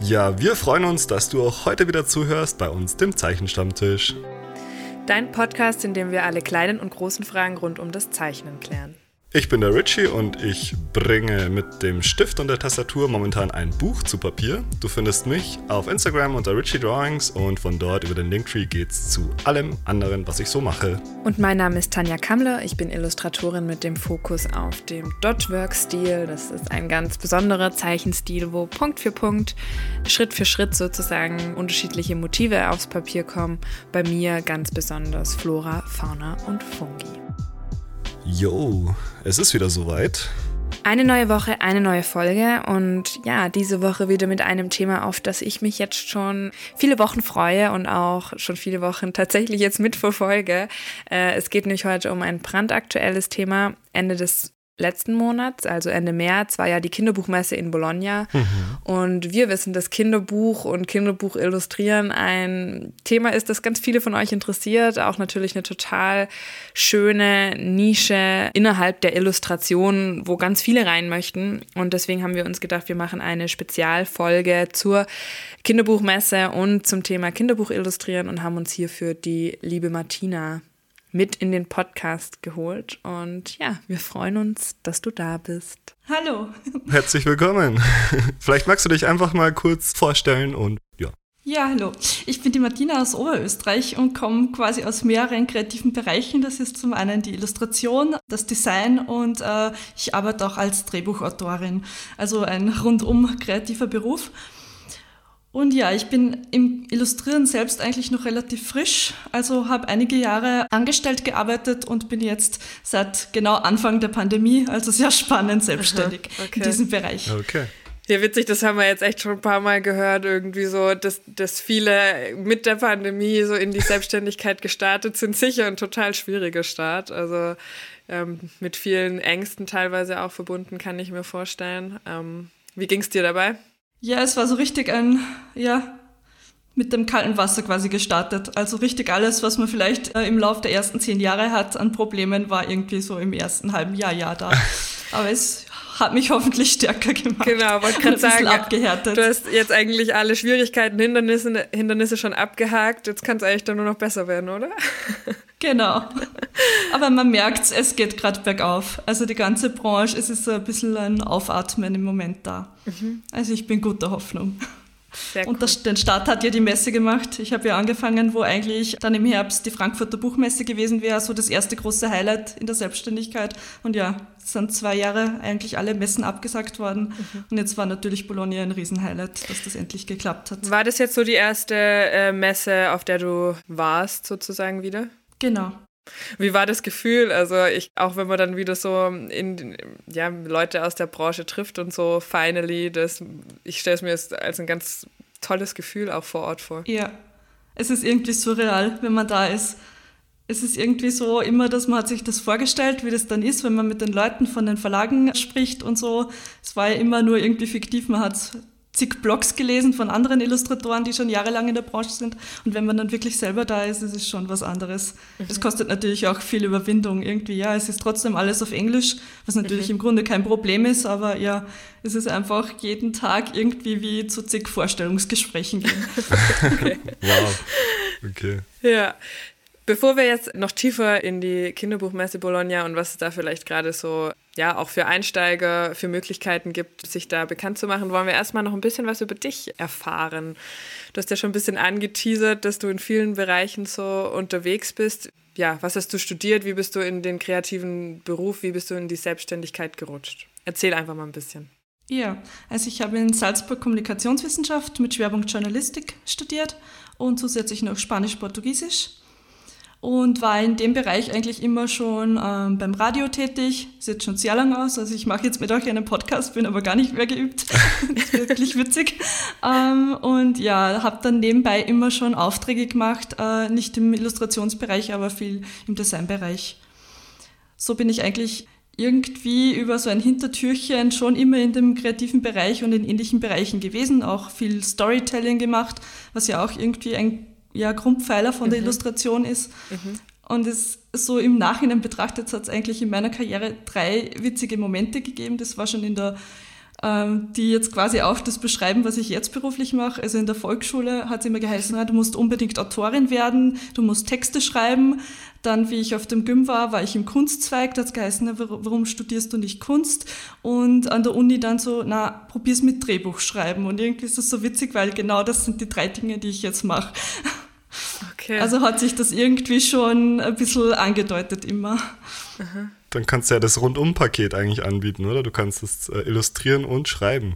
Ja, wir freuen uns, dass du auch heute wieder zuhörst bei uns, dem Zeichenstammtisch. Dein Podcast, in dem wir alle kleinen und großen Fragen rund um das Zeichnen klären. Ich bin der Richie und ich bringe mit dem Stift und der Tastatur momentan ein Buch zu Papier. Du findest mich auf Instagram unter Richie Drawings und von dort über den Linktree geht's zu allem anderen, was ich so mache. Und mein Name ist Tanja Kammler. Ich bin Illustratorin mit dem Fokus auf dem Dotwork-Stil. Das ist ein ganz besonderer Zeichenstil, wo Punkt für Punkt, Schritt für Schritt sozusagen unterschiedliche Motive aufs Papier kommen. Bei mir ganz besonders Flora, Fauna und Fungi. Yo, es ist wieder soweit. Eine neue Woche, eine neue Folge und ja, diese Woche wieder mit einem Thema, auf das ich mich jetzt schon viele Wochen freue und auch schon viele Wochen tatsächlich jetzt mitverfolge. Äh, es geht nämlich heute um ein brandaktuelles Thema. Ende des letzten Monats, also Ende März, war ja die Kinderbuchmesse in Bologna. Mhm. Und wir wissen, dass Kinderbuch und Kinderbuch illustrieren ein Thema ist, das ganz viele von euch interessiert. Auch natürlich eine total schöne Nische innerhalb der Illustration, wo ganz viele rein möchten. Und deswegen haben wir uns gedacht, wir machen eine Spezialfolge zur Kinderbuchmesse und zum Thema Kinderbuch illustrieren und haben uns hierfür die liebe Martina mit in den Podcast geholt. Und ja, wir freuen uns, dass du da bist. Hallo. Herzlich willkommen. Vielleicht magst du dich einfach mal kurz vorstellen und ja. Ja, hallo. Ich bin die Martina aus Oberösterreich und komme quasi aus mehreren kreativen Bereichen. Das ist zum einen die Illustration, das Design und äh, ich arbeite auch als Drehbuchautorin. Also ein rundum kreativer Beruf. Und ja, ich bin im Illustrieren selbst eigentlich noch relativ frisch, also habe einige Jahre angestellt gearbeitet und bin jetzt seit genau Anfang der Pandemie, also sehr spannend selbstständig okay. in diesem Bereich. Okay. Ja, witzig, das haben wir jetzt echt schon ein paar Mal gehört, irgendwie so, dass, dass viele mit der Pandemie so in die Selbstständigkeit gestartet sind. Sicher ein total schwieriger Start. Also ähm, mit vielen Ängsten teilweise auch verbunden, kann ich mir vorstellen. Ähm, wie ging es dir dabei? Ja, es war so richtig ein, ja, mit dem kalten Wasser quasi gestartet. Also richtig alles, was man vielleicht äh, im Laufe der ersten zehn Jahre hat an Problemen, war irgendwie so im ersten halben Jahr, ja da. Aber es hat mich hoffentlich stärker gemacht. Genau, wollte gerade sagen, abgehärtet. du hast jetzt eigentlich alle Schwierigkeiten, Hindernisse, Hindernisse schon abgehakt. Jetzt kann es eigentlich dann nur noch besser werden, oder? Genau. Aber man merkt, es geht gerade bergauf. Also die ganze Branche, es ist so ein bisschen ein Aufatmen im Moment da. Mhm. Also ich bin guter Hoffnung. Sehr und das, den Start hat ja die Messe gemacht. Ich habe ja angefangen, wo eigentlich dann im Herbst die Frankfurter Buchmesse gewesen wäre, so das erste große Highlight in der Selbstständigkeit. Und ja, es sind zwei Jahre eigentlich alle Messen abgesagt worden. Mhm. Und jetzt war natürlich Bologna ein Riesenhighlight, dass das endlich geklappt hat. War das jetzt so die erste äh, Messe, auf der du warst, sozusagen wieder? Genau. Wie war das Gefühl? Also ich, auch wenn man dann wieder so in ja, Leute aus der Branche trifft und so finally, das, ich stelle es mir als ein ganz tolles Gefühl auch vor Ort vor. Ja, es ist irgendwie surreal, wenn man da ist. Es ist irgendwie so immer, dass man hat sich das vorgestellt, wie das dann ist, wenn man mit den Leuten von den Verlagen spricht und so. Es war ja immer nur irgendwie fiktiv, man hat zig Blogs gelesen von anderen Illustratoren, die schon jahrelang in der Branche sind. Und wenn man dann wirklich selber da ist, ist es schon was anderes. Es mhm. kostet natürlich auch viel Überwindung irgendwie. Ja, es ist trotzdem alles auf Englisch, was natürlich mhm. im Grunde kein Problem ist, aber ja, es ist einfach jeden Tag irgendwie wie zu zig Vorstellungsgesprächen gehen. okay. Wow. Okay. Ja. Bevor wir jetzt noch tiefer in die Kinderbuchmesse Bologna und was es da vielleicht gerade so, ja, auch für Einsteiger, für Möglichkeiten gibt, sich da bekannt zu machen, wollen wir erstmal noch ein bisschen was über dich erfahren. Du hast ja schon ein bisschen angeteasert, dass du in vielen Bereichen so unterwegs bist. Ja, was hast du studiert? Wie bist du in den kreativen Beruf? Wie bist du in die Selbstständigkeit gerutscht? Erzähl einfach mal ein bisschen. Ja, also ich habe in Salzburg Kommunikationswissenschaft mit Schwerpunkt Journalistik studiert und zusätzlich noch Spanisch-Portugiesisch und war in dem Bereich eigentlich immer schon ähm, beim Radio tätig. Sieht schon sehr lang aus. Also ich mache jetzt mit euch einen Podcast, bin aber gar nicht mehr geübt. ist wirklich witzig. Ähm, und ja, habe dann nebenbei immer schon Aufträge gemacht, äh, nicht im Illustrationsbereich, aber viel im Designbereich. So bin ich eigentlich irgendwie über so ein Hintertürchen schon immer in dem kreativen Bereich und in ähnlichen Bereichen gewesen, auch viel Storytelling gemacht, was ja auch irgendwie ein ja, Grundpfeiler von der mhm. Illustration ist. Mhm. Und es so im Nachhinein betrachtet hat es eigentlich in meiner Karriere drei witzige Momente gegeben. Das war schon in der ähm, die jetzt quasi auch das beschreiben, was ich jetzt beruflich mache. Also in der Volksschule hat es immer geheißen, du musst unbedingt Autorin werden, du musst Texte schreiben. Dann, wie ich auf dem Gym war, war ich im Kunstzweig, da hat es geheißen, warum studierst du nicht Kunst? Und an der Uni dann so, na, probier's mit Drehbuch schreiben. Und irgendwie ist das so witzig, weil genau das sind die drei Dinge, die ich jetzt mache. Okay. Also hat sich das irgendwie schon ein bisschen angedeutet immer. Aha. Dann kannst du ja das Rundum-Paket eigentlich anbieten, oder? Du kannst es äh, illustrieren und schreiben.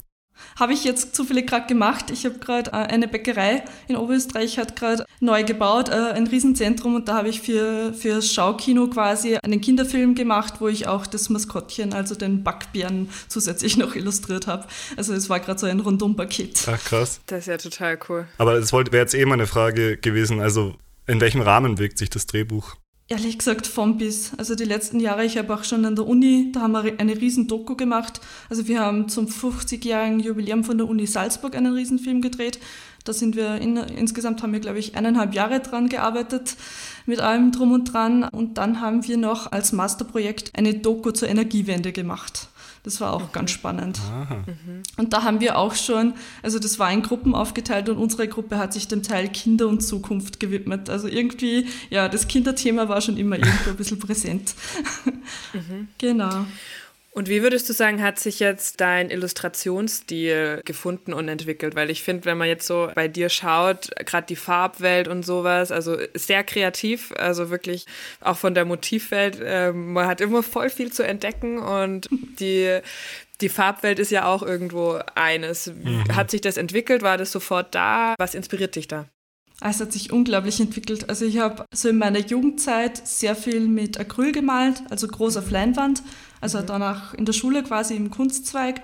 Habe ich jetzt zufällig gerade gemacht. Ich habe gerade äh, eine Bäckerei in Oberösterreich hat gerade neu gebaut, äh, ein Riesenzentrum und da habe ich für, für das Schaukino quasi einen Kinderfilm gemacht, wo ich auch das Maskottchen, also den Backbären zusätzlich noch illustriert habe. Also es war gerade so ein Rundum-Paket. Ach krass. Das ist ja total cool. Aber es wäre jetzt eh mal eine Frage gewesen, also in welchem Rahmen wirkt sich das Drehbuch? Ehrlich gesagt vom bis. Also die letzten Jahre, ich habe auch schon an der Uni, da haben wir eine riesen Doku gemacht. Also wir haben zum 50-jährigen Jubiläum von der Uni Salzburg einen Riesenfilm gedreht. Da sind wir in, insgesamt haben wir, glaube ich, eineinhalb Jahre dran gearbeitet mit allem drum und dran. Und dann haben wir noch als Masterprojekt eine Doku zur Energiewende gemacht. Das war auch mhm. ganz spannend. Mhm. Und da haben wir auch schon, also das war in Gruppen aufgeteilt und unsere Gruppe hat sich dem Teil Kinder und Zukunft gewidmet. Also irgendwie, ja, das Kinderthema war schon immer irgendwo ein bisschen präsent. Mhm. Genau. Und wie würdest du sagen, hat sich jetzt dein Illustrationsstil gefunden und entwickelt? Weil ich finde, wenn man jetzt so bei dir schaut, gerade die Farbwelt und sowas, also sehr kreativ, also wirklich auch von der Motivwelt, äh, man hat immer voll viel zu entdecken und die, die Farbwelt ist ja auch irgendwo eines. Mhm. Hat sich das entwickelt? War das sofort da? Was inspiriert dich da? Es hat sich unglaublich entwickelt. Also ich habe so in meiner Jugendzeit sehr viel mit Acryl gemalt, also groß auf Leinwand. Also mhm. danach in der Schule quasi im Kunstzweig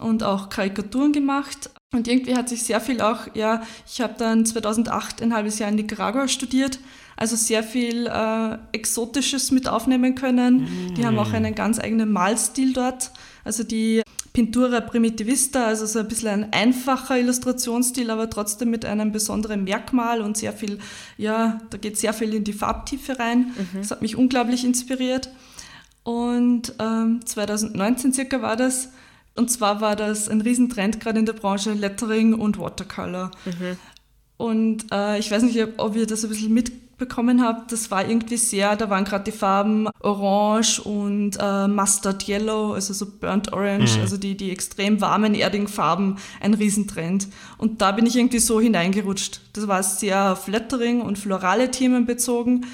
und auch Karikaturen gemacht. Und irgendwie hat sich sehr viel auch, ja, ich habe dann 2008 ein halbes Jahr in Nicaragua studiert, also sehr viel äh, Exotisches mit aufnehmen können. Mhm. Die haben auch einen ganz eigenen Malstil dort. Also die Pintura Primitivista, also so ein bisschen ein einfacher Illustrationsstil, aber trotzdem mit einem besonderen Merkmal und sehr viel, ja, da geht sehr viel in die Farbtiefe rein. Mhm. Das hat mich unglaublich inspiriert. Und ähm, 2019 circa war das. Und zwar war das ein Riesentrend gerade in der Branche Lettering und Watercolor. Mhm. Und äh, ich weiß nicht, ob ihr das ein bisschen mitbekommen habt. Das war irgendwie sehr, da waren gerade die Farben Orange und äh, Mustard Yellow, also so Burnt Orange, mhm. also die, die extrem warmen, erdigen Farben, ein Riesentrend. Und da bin ich irgendwie so hineingerutscht. Das war sehr auf Lettering und florale Themen bezogen.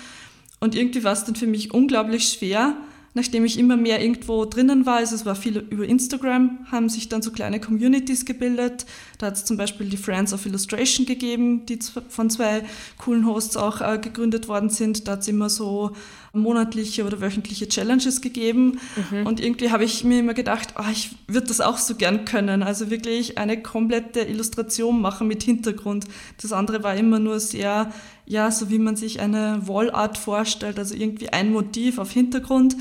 Und irgendwie war es dann für mich unglaublich schwer, nachdem ich immer mehr irgendwo drinnen war, also es war viel über Instagram, haben sich dann so kleine Communities gebildet. Da hat es zum Beispiel die Friends of Illustration gegeben, die von zwei coolen Hosts auch äh, gegründet worden sind. Da hat es immer so monatliche oder wöchentliche Challenges gegeben. Mhm. Und irgendwie habe ich mir immer gedacht, oh, ich würde das auch so gern können. Also wirklich eine komplette Illustration machen mit Hintergrund. Das andere war immer nur sehr, ja, so wie man sich eine Wallart vorstellt, also irgendwie ein Motiv auf Hintergrund.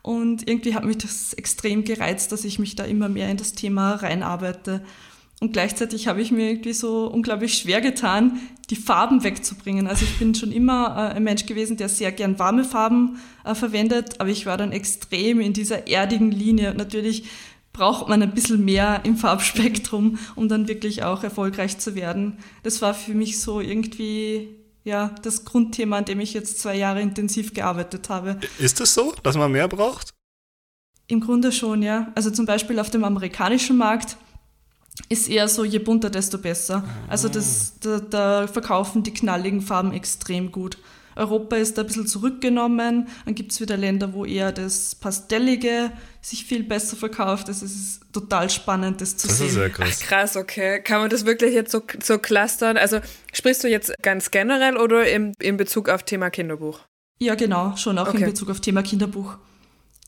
Und irgendwie hat mich das extrem gereizt, dass ich mich da immer mehr in das Thema reinarbeite. Und gleichzeitig habe ich mir irgendwie so unglaublich schwer getan, die Farben wegzubringen. Also ich bin schon immer äh, ein Mensch gewesen, der sehr gern warme Farben äh, verwendet, aber ich war dann extrem in dieser erdigen Linie. natürlich braucht man ein bisschen mehr im Farbspektrum, um dann wirklich auch erfolgreich zu werden. Das war für mich so irgendwie ja, das Grundthema, an dem ich jetzt zwei Jahre intensiv gearbeitet habe. Ist es so, dass man mehr braucht? Im Grunde schon, ja. Also zum Beispiel auf dem amerikanischen Markt ist eher so, je bunter, desto besser. Also das, da, da verkaufen die knalligen Farben extrem gut. Europa ist da ein bisschen zurückgenommen. Dann gibt es wieder Länder, wo eher das Pastellige sich viel besser verkauft. Das ist total spannend, das zu das sehen. Ist sehr krass. Ach, krass, okay. Kann man das wirklich jetzt so, so clustern? Also sprichst du jetzt ganz generell oder im, in Bezug auf Thema Kinderbuch? Ja, genau, schon auch okay. in Bezug auf Thema Kinderbuch.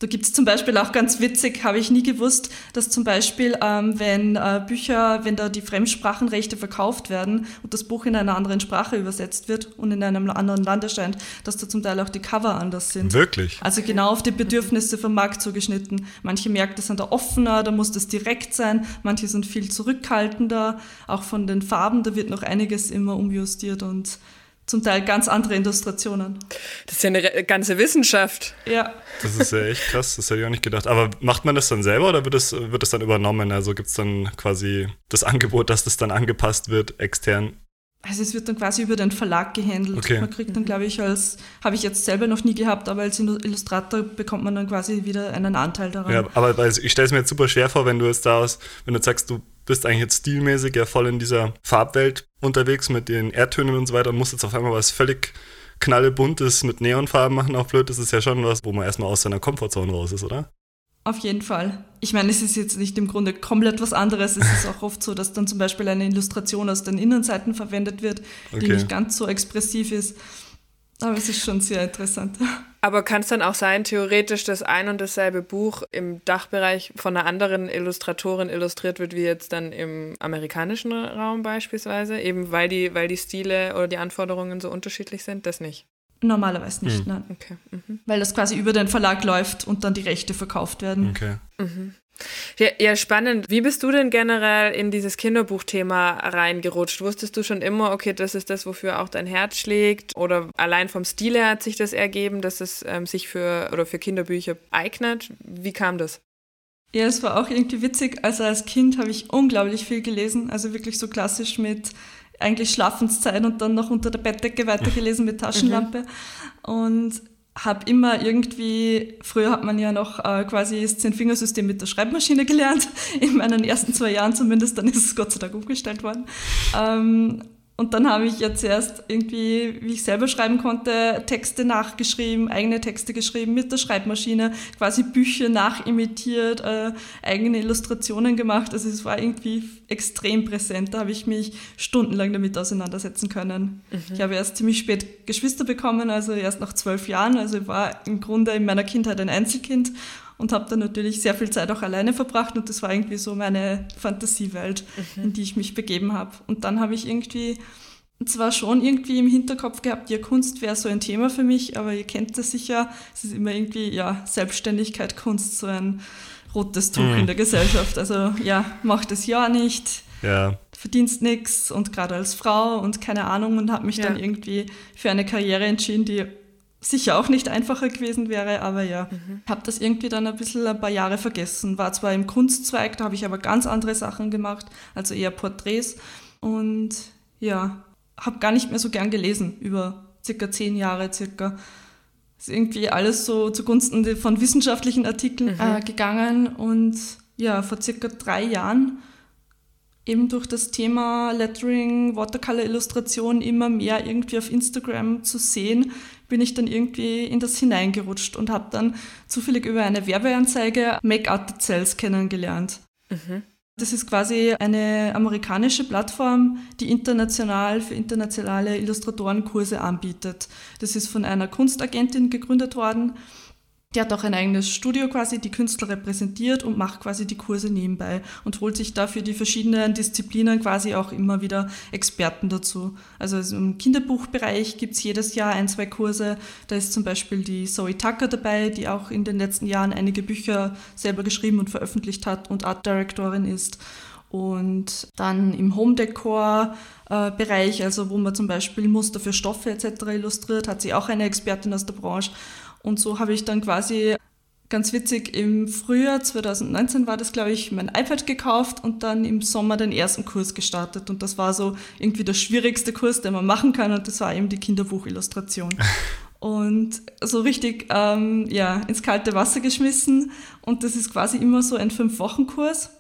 Da gibt es zum Beispiel auch ganz witzig, habe ich nie gewusst, dass zum Beispiel, ähm, wenn äh, Bücher, wenn da die Fremdsprachenrechte verkauft werden und das Buch in einer anderen Sprache übersetzt wird und in einem anderen Land erscheint, dass da zum Teil auch die Cover anders sind. Wirklich? Also genau auf die Bedürfnisse vom Markt zugeschnitten. Manche Märkte sind da offener, da muss das direkt sein, manche sind viel zurückhaltender, auch von den Farben, da wird noch einiges immer umjustiert und zum Teil ganz andere Illustrationen. Das ist ja eine ganze Wissenschaft. Ja. Das ist ja echt krass, das hätte ich auch nicht gedacht. Aber macht man das dann selber oder wird es wird das dann übernommen? Also gibt es dann quasi das Angebot, dass das dann angepasst wird, extern? Also es wird dann quasi über den Verlag gehandelt. Okay. Man kriegt dann, glaube ich, als, habe ich jetzt selber noch nie gehabt, aber als Illustrator bekommt man dann quasi wieder einen Anteil daran. Ja, aber ich stelle es mir jetzt super schwer vor, wenn du jetzt da aus, wenn du sagst, du bist eigentlich jetzt stilmäßig ja voll in dieser Farbwelt unterwegs mit den Erdtönen und so weiter und musst jetzt auf einmal was völlig knallebuntes mit Neonfarben machen auf blöd, das ist ja schon was, wo man erstmal aus seiner Komfortzone raus ist, oder? Auf jeden Fall. Ich meine, es ist jetzt nicht im Grunde komplett was anderes. Es ist auch oft so, dass dann zum Beispiel eine Illustration aus den Innenseiten verwendet wird, die nicht ganz so expressiv ist. Aber es ist schon sehr interessant. Aber kann es dann auch sein, theoretisch, dass ein und dasselbe Buch im Dachbereich von einer anderen Illustratorin illustriert wird, wie jetzt dann im amerikanischen Raum beispielsweise, eben weil die, weil die Stile oder die Anforderungen so unterschiedlich sind? Das nicht. Normalerweise nicht, mhm. nein. Okay. Mhm. Weil das quasi über den Verlag läuft und dann die Rechte verkauft werden. Okay. Mhm. Ja, ja, spannend. Wie bist du denn generell in dieses Kinderbuchthema reingerutscht? Wusstest du schon immer, okay, das ist das, wofür auch dein Herz schlägt? Oder allein vom Stil her hat sich das ergeben, dass es ähm, sich für oder für Kinderbücher eignet? Wie kam das? Ja, es war auch irgendwie witzig. Also als Kind habe ich unglaublich viel gelesen. Also wirklich so klassisch mit eigentlich Schlafenszeit und dann noch unter der Bettdecke weitergelesen mit Taschenlampe. Mhm. Und habe immer irgendwie, früher hat man ja noch äh, quasi das Zehn-Fingersystem mit der Schreibmaschine gelernt, in meinen ersten zwei Jahren zumindest, dann ist es Gott sei Dank umgestellt worden. Ähm, und dann habe ich ja zuerst irgendwie, wie ich selber schreiben konnte, Texte nachgeschrieben, eigene Texte geschrieben mit der Schreibmaschine, quasi Bücher nachimitiert, äh, eigene Illustrationen gemacht. Also es war irgendwie extrem präsent. Da habe ich mich stundenlang damit auseinandersetzen können. Mhm. Ich habe erst ziemlich spät Geschwister bekommen, also erst nach zwölf Jahren. Also ich war im Grunde in meiner Kindheit ein Einzelkind und habe dann natürlich sehr viel Zeit auch alleine verbracht und das war irgendwie so meine Fantasiewelt, mhm. in die ich mich begeben habe. Und dann habe ich irgendwie zwar schon irgendwie im Hinterkopf gehabt, ja, Kunst wäre so ein Thema für mich, aber ihr kennt das sicher, es ist immer irgendwie, ja, Selbstständigkeit, Kunst, so ein rotes Tuch mhm. in der Gesellschaft. Also ja, mach das ja nicht. Ja. Verdienst nichts und gerade als Frau und keine Ahnung und habe mich ja. dann irgendwie für eine Karriere entschieden, die sicher auch nicht einfacher gewesen wäre, aber ja, mhm. habe das irgendwie dann ein bisschen ein paar Jahre vergessen. War zwar im Kunstzweig, da habe ich aber ganz andere Sachen gemacht, also eher Porträts und ja, habe gar nicht mehr so gern gelesen, über circa zehn Jahre circa. Ist irgendwie alles so zugunsten von wissenschaftlichen Artikeln mhm. äh, gegangen und ja, vor circa drei Jahren eben durch das Thema Lettering, Watercolor-Illustration immer mehr irgendwie auf Instagram zu sehen, bin ich dann irgendwie in das hineingerutscht und habe dann zufällig über eine Werbeanzeige Make Art Cells kennengelernt. Mhm. Das ist quasi eine amerikanische Plattform, die international für internationale Illustratorenkurse anbietet. Das ist von einer Kunstagentin gegründet worden die hat auch ein eigenes Studio quasi, die Künstler repräsentiert und macht quasi die Kurse nebenbei und holt sich dafür die verschiedenen Disziplinen quasi auch immer wieder Experten dazu. Also im Kinderbuchbereich gibt es jedes Jahr ein, zwei Kurse. Da ist zum Beispiel die Zoe Tucker dabei, die auch in den letzten Jahren einige Bücher selber geschrieben und veröffentlicht hat und Art Directorin ist. Und dann im Home Decor äh, Bereich, also wo man zum Beispiel Muster für Stoffe etc. illustriert, hat sie auch eine Expertin aus der Branche. Und so habe ich dann quasi ganz witzig im Frühjahr 2019 war das, glaube ich, mein iPad gekauft und dann im Sommer den ersten Kurs gestartet. Und das war so irgendwie der schwierigste Kurs, den man machen kann. Und das war eben die Kinderbuchillustration. und so richtig ähm, ja, ins kalte Wasser geschmissen. Und das ist quasi immer so ein Fünf-Wochen-Kurs.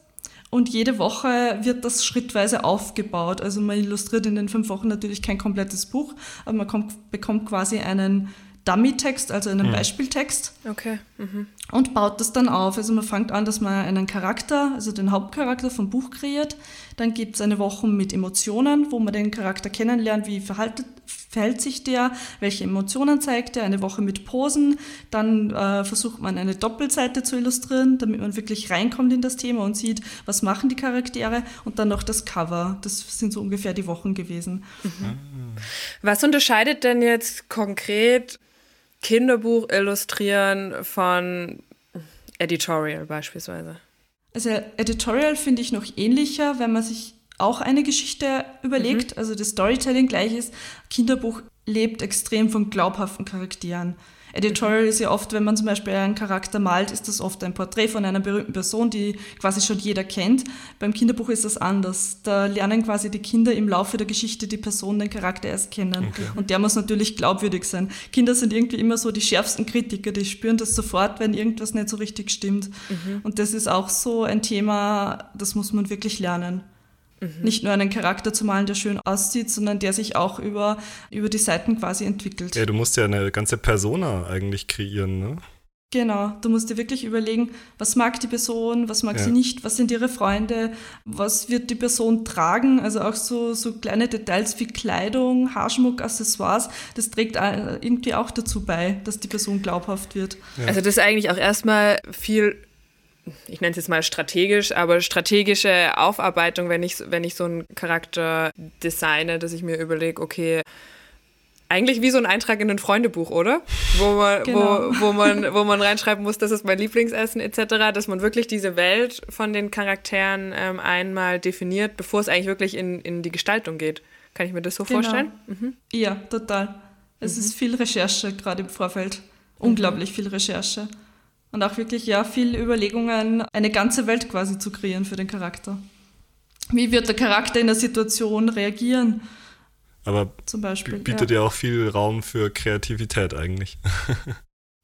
Und jede Woche wird das schrittweise aufgebaut. Also man illustriert in den fünf Wochen natürlich kein komplettes Buch, aber man kommt, bekommt quasi einen Dummy-Text, also einen mhm. Beispieltext. Okay. Mhm. Und baut das dann auf. Also man fängt an, dass man einen Charakter, also den Hauptcharakter vom Buch kreiert. Dann gibt es eine Woche mit Emotionen, wo man den Charakter kennenlernt, wie verhaltet, verhält sich der, welche Emotionen zeigt er. Eine Woche mit Posen. Dann äh, versucht man eine Doppelseite zu illustrieren, damit man wirklich reinkommt in das Thema und sieht, was machen die Charaktere. Und dann noch das Cover. Das sind so ungefähr die Wochen gewesen. Mhm. Was unterscheidet denn jetzt konkret Kinderbuch illustrieren von Editorial beispielsweise? Also Editorial finde ich noch ähnlicher, wenn man sich auch eine Geschichte überlegt, mhm. also das Storytelling gleich ist. Kinderbuch lebt extrem von glaubhaften Charakteren. Editorial ist ja oft, wenn man zum Beispiel einen Charakter malt, ist das oft ein Porträt von einer berühmten Person, die quasi schon jeder kennt. Beim Kinderbuch ist das anders. Da lernen quasi die Kinder im Laufe der Geschichte die Person, den Charakter erst kennen. Okay. Und der muss natürlich glaubwürdig sein. Kinder sind irgendwie immer so die schärfsten Kritiker, die spüren das sofort, wenn irgendwas nicht so richtig stimmt. Mhm. Und das ist auch so ein Thema, das muss man wirklich lernen. Mhm. Nicht nur einen Charakter zu malen, der schön aussieht, sondern der sich auch über, über die Seiten quasi entwickelt. Ja, du musst ja eine ganze Persona eigentlich kreieren, ne? Genau, du musst dir wirklich überlegen, was mag die Person, was mag ja. sie nicht, was sind ihre Freunde, was wird die Person tragen, also auch so, so kleine Details wie Kleidung, Haarschmuck, Accessoires, das trägt irgendwie auch dazu bei, dass die Person glaubhaft wird. Ja. Also das ist eigentlich auch erstmal viel ich nenne es jetzt mal strategisch, aber strategische Aufarbeitung, wenn ich, wenn ich so einen Charakter designe, dass ich mir überlege, okay, eigentlich wie so ein Eintrag in ein Freundebuch, oder? Wo man, genau. wo, wo, man, wo man reinschreiben muss, das ist mein Lieblingsessen etc., dass man wirklich diese Welt von den Charakteren ähm, einmal definiert, bevor es eigentlich wirklich in, in die Gestaltung geht. Kann ich mir das so genau. vorstellen? Mhm. Ja, total. Es mhm. ist viel Recherche, gerade im Vorfeld. Unglaublich mhm. viel Recherche und auch wirklich ja viel Überlegungen, eine ganze Welt quasi zu kreieren für den Charakter. Wie wird der Charakter in der Situation reagieren? Aber zum Beispiel, bietet ja. ja auch viel Raum für Kreativität eigentlich.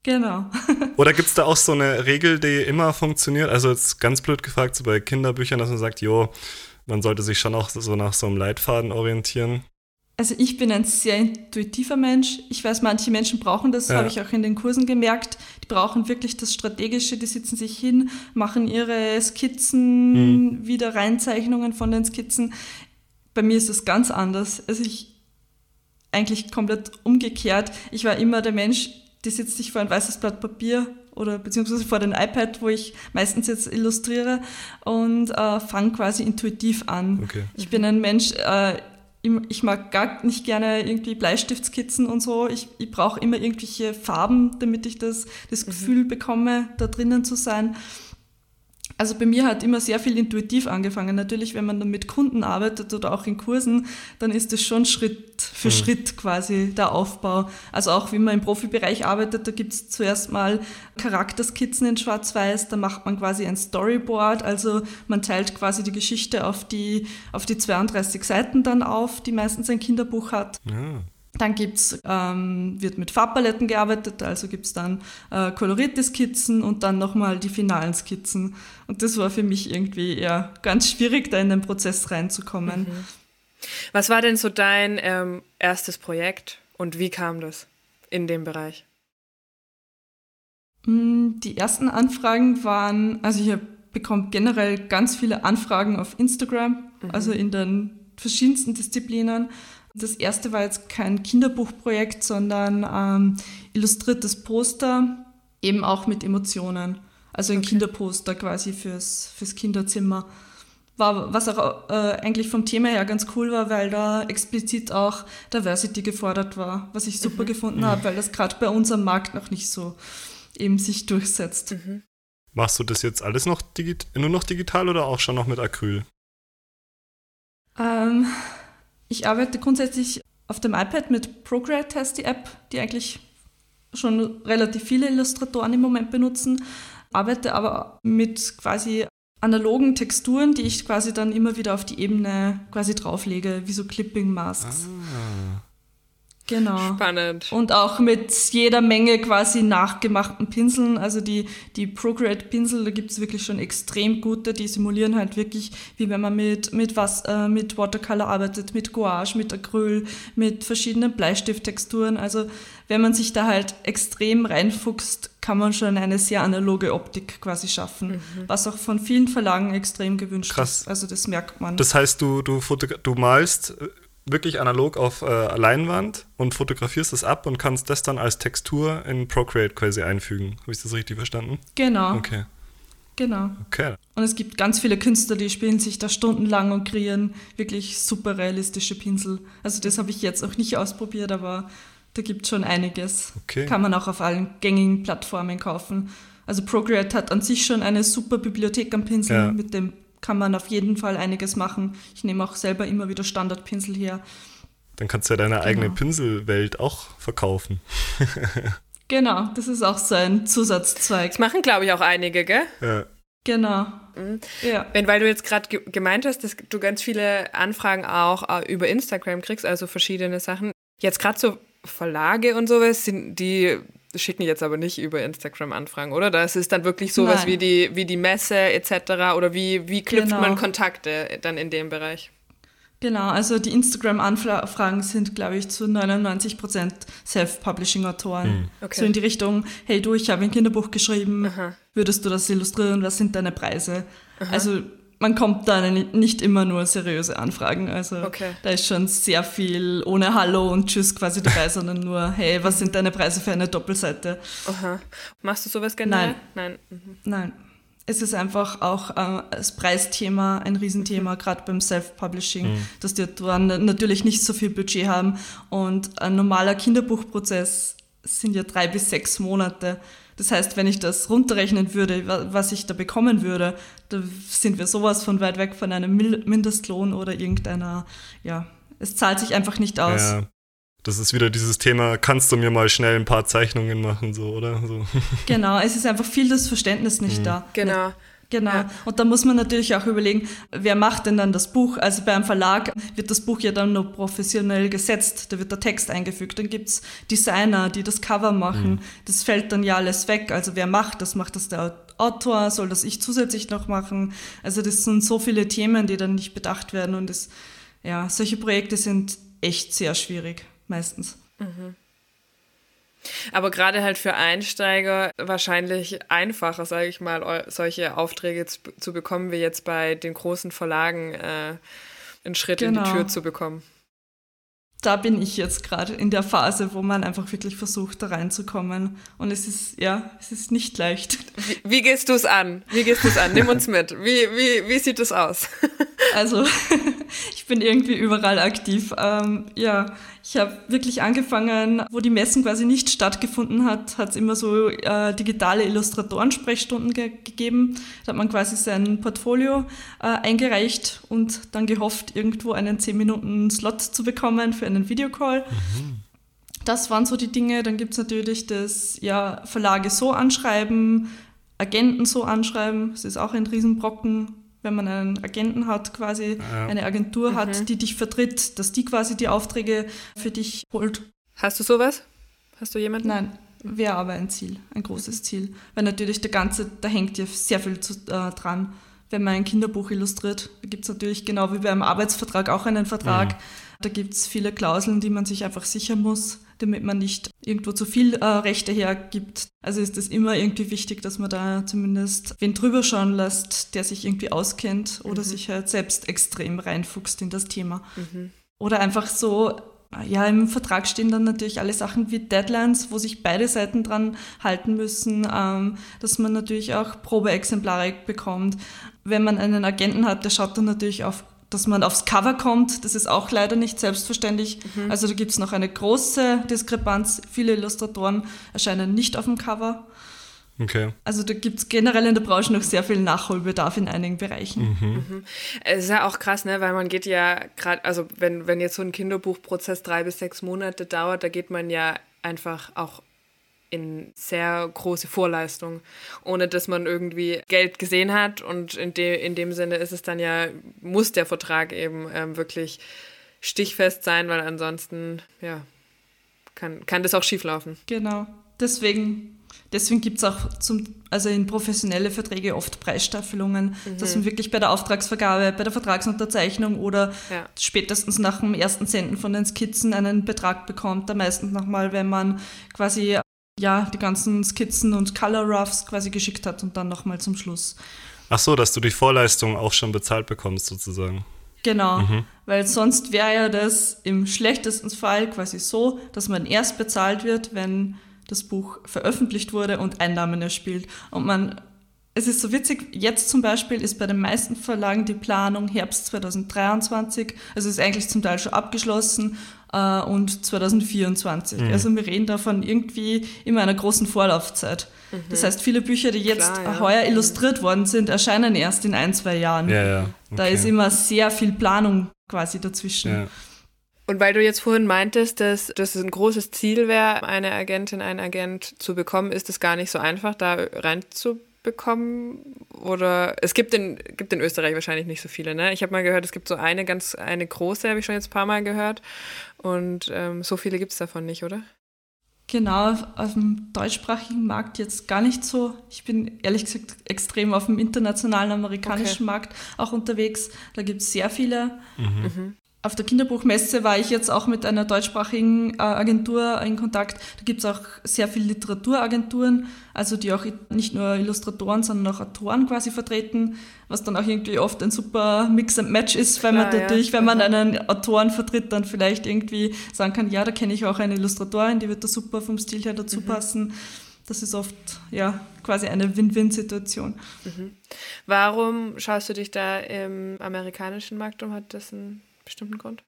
Genau. Oder gibt es da auch so eine Regel, die immer funktioniert? Also jetzt ganz blöd gefragt, so bei Kinderbüchern, dass man sagt, jo, man sollte sich schon auch so nach so einem Leitfaden orientieren. Also ich bin ein sehr intuitiver Mensch. Ich weiß, manche Menschen brauchen das, ja. habe ich auch in den Kursen gemerkt. Die brauchen wirklich das Strategische, die sitzen sich hin, machen ihre Skizzen, mhm. wieder Reinzeichnungen von den Skizzen. Bei mir ist es ganz anders. Also ich eigentlich komplett umgekehrt. Ich war immer der Mensch, die sitzt sich vor ein weißes Blatt Papier oder beziehungsweise vor dem iPad, wo ich meistens jetzt illustriere und äh, fange quasi intuitiv an. Okay. Ich bin ein Mensch, äh, ich mag gar nicht gerne irgendwie Bleistiftskizzen und so. Ich, ich brauche immer irgendwelche Farben, damit ich das, das mhm. Gefühl bekomme, da drinnen zu sein. Also bei mir hat immer sehr viel intuitiv angefangen. Natürlich, wenn man dann mit Kunden arbeitet oder auch in Kursen, dann ist es schon Schritt für mhm. Schritt quasi der Aufbau. Also auch wie man im Profibereich arbeitet, da gibt es zuerst mal Charakterskizzen in Schwarz-Weiß, da macht man quasi ein Storyboard, also man teilt quasi die Geschichte auf die, auf die 32 Seiten dann auf, die meistens ein Kinderbuch hat. Ja. Dann gibt's, ähm, wird mit Farbpaletten gearbeitet, also gibt es dann äh, kolorierte Skizzen und dann nochmal die finalen Skizzen. Und das war für mich irgendwie eher ganz schwierig, da in den Prozess reinzukommen. Mhm. Was war denn so dein ähm, erstes Projekt und wie kam das in dem Bereich? Mm, die ersten Anfragen waren, also ich bekomme generell ganz viele Anfragen auf Instagram, mhm. also in den verschiedensten Disziplinen. Das erste war jetzt kein Kinderbuchprojekt, sondern ähm, illustriertes Poster, eben auch mit Emotionen. Also ein okay. Kinderposter quasi fürs, fürs Kinderzimmer. War, was auch äh, eigentlich vom Thema her ganz cool war, weil da explizit auch Diversity gefordert war, was ich super mhm. gefunden mhm. habe, weil das gerade bei uns am Markt noch nicht so eben sich durchsetzt. Mhm. Machst du das jetzt alles noch nur noch digital oder auch schon noch mit Acryl? Ähm, ich arbeite grundsätzlich auf dem iPad mit Procreate, heißt die App, die eigentlich schon relativ viele Illustratoren im Moment benutzen, arbeite aber mit quasi analogen Texturen, die ich quasi dann immer wieder auf die Ebene quasi drauflege, wie so Clipping Masks. Ah. Genau. Spannend. Und auch mit jeder Menge quasi nachgemachten Pinseln. Also die, die Procreate Pinsel, da gibt es wirklich schon extrem gute, die simulieren halt wirklich, wie wenn man mit, mit, was, äh, mit Watercolor arbeitet, mit Gouache, mit Acryl, mit verschiedenen Bleistifttexturen. Also wenn man sich da halt extrem reinfuchst, kann man schon eine sehr analoge Optik quasi schaffen, mhm. was auch von vielen Verlagen extrem gewünscht Krass. ist. Also das merkt man. Das heißt, du, du, du malst wirklich analog auf äh, Leinwand und fotografierst es ab und kannst das dann als Textur in Procreate quasi einfügen. Habe ich das richtig verstanden? Genau. Okay. Genau. Okay. Und es gibt ganz viele Künstler, die spielen sich da stundenlang und kreieren wirklich super realistische Pinsel. Also das habe ich jetzt auch nicht ausprobiert, aber da gibt es schon einiges. Okay. Kann man auch auf allen gängigen Plattformen kaufen. Also Procreate hat an sich schon eine super Bibliothek an Pinseln ja. mit dem kann man auf jeden Fall einiges machen. Ich nehme auch selber immer wieder Standardpinsel her. Dann kannst du ja deine genau. eigene Pinselwelt auch verkaufen. genau, das ist auch so ein Zusatzzweig. Das machen, glaube ich, auch einige, gell? Ja. Genau. Mhm. Ja. Wenn, weil du jetzt gerade ge gemeint hast, dass du ganz viele Anfragen auch äh, über Instagram kriegst, also verschiedene Sachen. Jetzt gerade so Verlage und sowas, sind die schicken jetzt aber nicht über Instagram Anfragen, oder? Das ist dann wirklich sowas wie die, wie die Messe etc. oder wie, wie knüpft genau. man Kontakte dann in dem Bereich? Genau, also die Instagram-Anfragen sind, glaube ich, zu 99 Prozent Self-Publishing-Autoren. Mhm. Okay. So in die Richtung, hey du, ich habe ein Kinderbuch geschrieben, Aha. würdest du das illustrieren, was sind deine Preise? Aha. Also man kommt da nicht immer nur seriöse Anfragen. Also okay. da ist schon sehr viel ohne Hallo und Tschüss quasi dabei, sondern nur, hey, was sind deine Preise für eine Doppelseite? Aha. Machst du sowas generell? Nein. Nein. Mhm. Nein es ist einfach auch äh, das Preisthema ein Riesenthema, gerade beim Self-Publishing, mhm. dass die Autoren natürlich nicht so viel Budget haben. Und ein normaler Kinderbuchprozess sind ja drei bis sechs Monate. Das heißt, wenn ich das runterrechnen würde, was ich da bekommen würde, da sind wir sowas von weit weg von einem Mindestlohn oder irgendeiner, ja, es zahlt sich einfach nicht aus. Ja. Das ist wieder dieses Thema, kannst du mir mal schnell ein paar Zeichnungen machen, so, oder? So. Genau, es ist einfach viel das Verständnis nicht mhm. da. Genau. Genau. Ja. Und da muss man natürlich auch überlegen, wer macht denn dann das Buch? Also beim Verlag wird das Buch ja dann noch professionell gesetzt, da wird der Text eingefügt, dann gibt's Designer, die das Cover machen. Mhm. Das fällt dann ja alles weg. Also wer macht das? Macht das der Autor? Soll das ich zusätzlich noch machen? Also das sind so viele Themen, die dann nicht bedacht werden und das, ja, solche Projekte sind echt sehr schwierig meistens. Mhm. Aber gerade halt für Einsteiger wahrscheinlich einfacher, sage ich mal, solche Aufträge zu, zu, bekommen, wie jetzt bei den großen Verlagen äh, einen Schritt genau. in die genau. Tür zu bekommen da bin ich jetzt gerade in der Phase, wo man einfach wirklich versucht, da reinzukommen. Und es ist, ja, es ist nicht leicht. Wie, wie gehst du es an? Wie gehst du es an? Nimm uns mit. Wie, wie, wie sieht es aus? Also, ich bin irgendwie überall aktiv. Ähm, ja, ich habe wirklich angefangen, wo die Messen quasi nicht stattgefunden hat, hat es immer so äh, digitale Illustratoren-Sprechstunden ge gegeben. Da hat man quasi sein Portfolio äh, eingereicht und dann gehofft, irgendwo einen 10-Minuten-Slot zu bekommen für einen Videocall. Mhm. Das waren so die Dinge. Dann gibt es natürlich das ja, Verlage so anschreiben, Agenten so anschreiben. Das ist auch ein Riesenbrocken, wenn man einen Agenten hat, quasi ja. eine Agentur hat, mhm. die dich vertritt, dass die quasi die Aufträge für dich holt. Hast du sowas? Hast du jemanden? Nein, wäre aber ein Ziel, ein großes Ziel. Weil natürlich der ganze, da hängt ja sehr viel zu, äh, dran. Wenn man ein Kinderbuch illustriert, da gibt es natürlich genau wie beim Arbeitsvertrag auch einen Vertrag. Mhm. Da gibt es viele Klauseln, die man sich einfach sichern muss damit man nicht irgendwo zu viel äh, Rechte hergibt. Also ist es immer irgendwie wichtig, dass man da zumindest wen drüber schauen lässt, der sich irgendwie auskennt oder mhm. sich halt selbst extrem reinfuchst in das Thema. Mhm. Oder einfach so ja, im Vertrag stehen dann natürlich alle Sachen wie Deadlines, wo sich beide Seiten dran halten müssen, ähm, dass man natürlich auch Probeexemplare bekommt. Wenn man einen Agenten hat, der schaut dann natürlich auf dass man aufs Cover kommt, das ist auch leider nicht selbstverständlich. Mhm. Also da gibt es noch eine große Diskrepanz. Viele Illustratoren erscheinen nicht auf dem Cover. Okay. Also da gibt es generell in der Branche noch sehr viel Nachholbedarf in einigen Bereichen. Mhm. Mhm. Es ist ja auch krass, ne? weil man geht ja gerade, also wenn, wenn jetzt so ein Kinderbuchprozess drei bis sechs Monate dauert, da geht man ja einfach auch in sehr große Vorleistung, ohne dass man irgendwie Geld gesehen hat. Und in, de, in dem Sinne ist es dann ja, muss der Vertrag eben ähm, wirklich stichfest sein, weil ansonsten, ja, kann, kann das auch schieflaufen. Genau. Deswegen, deswegen gibt es auch zum, also in professionelle Verträge oft Preisstaffelungen, mhm. dass man wirklich bei der Auftragsvergabe, bei der Vertragsunterzeichnung oder ja. spätestens nach dem ersten Senden von den Skizzen einen Betrag bekommt. Da meistens nochmal, wenn man quasi ja, die ganzen Skizzen und Color Roughs quasi geschickt hat und dann nochmal zum Schluss. Ach so, dass du die Vorleistung auch schon bezahlt bekommst, sozusagen. Genau, mhm. weil sonst wäre ja das im schlechtesten Fall quasi so, dass man erst bezahlt wird, wenn das Buch veröffentlicht wurde und Einnahmen erspielt. Und man es ist so witzig, jetzt zum Beispiel ist bei den meisten Verlagen die Planung Herbst 2023, also ist eigentlich zum Teil schon abgeschlossen äh, und 2024. Mhm. Also wir reden da von irgendwie immer einer großen Vorlaufzeit. Mhm. Das heißt, viele Bücher, die jetzt Klar, ja. heuer illustriert worden sind, erscheinen erst in ein, zwei Jahren. Ja, ja. Okay. Da ist immer sehr viel Planung quasi dazwischen. Ja. Und weil du jetzt vorhin meintest, dass das ein großes Ziel wäre, eine Agentin, einen Agent zu bekommen, ist es gar nicht so einfach, da reinzubekommen bekommen? Oder es gibt in, gibt in Österreich wahrscheinlich nicht so viele, ne? Ich habe mal gehört, es gibt so eine ganz, eine große, habe ich schon jetzt ein paar Mal gehört. Und ähm, so viele gibt es davon nicht, oder? Genau, auf, auf, dem deutschsprachigen Markt jetzt gar nicht so. Ich bin ehrlich gesagt extrem auf dem internationalen amerikanischen okay. Markt auch unterwegs. Da gibt es sehr viele. Mhm. Mhm. Auf der Kinderbuchmesse war ich jetzt auch mit einer deutschsprachigen äh, Agentur in Kontakt. Da gibt es auch sehr viele Literaturagenturen, also die auch nicht nur Illustratoren, sondern auch Autoren quasi vertreten, was dann auch irgendwie oft ein super Mix and Match ist, weil Klar, man natürlich, ja. wenn man einen Autoren vertritt, dann vielleicht irgendwie sagen kann, ja, da kenne ich auch eine Illustratorin, die wird da super vom Stil her dazu mhm. passen. Das ist oft ja quasi eine Win-Win-Situation. Mhm. Warum schaust du dich da im amerikanischen Markt um? Hat das einen bestimmten Grund?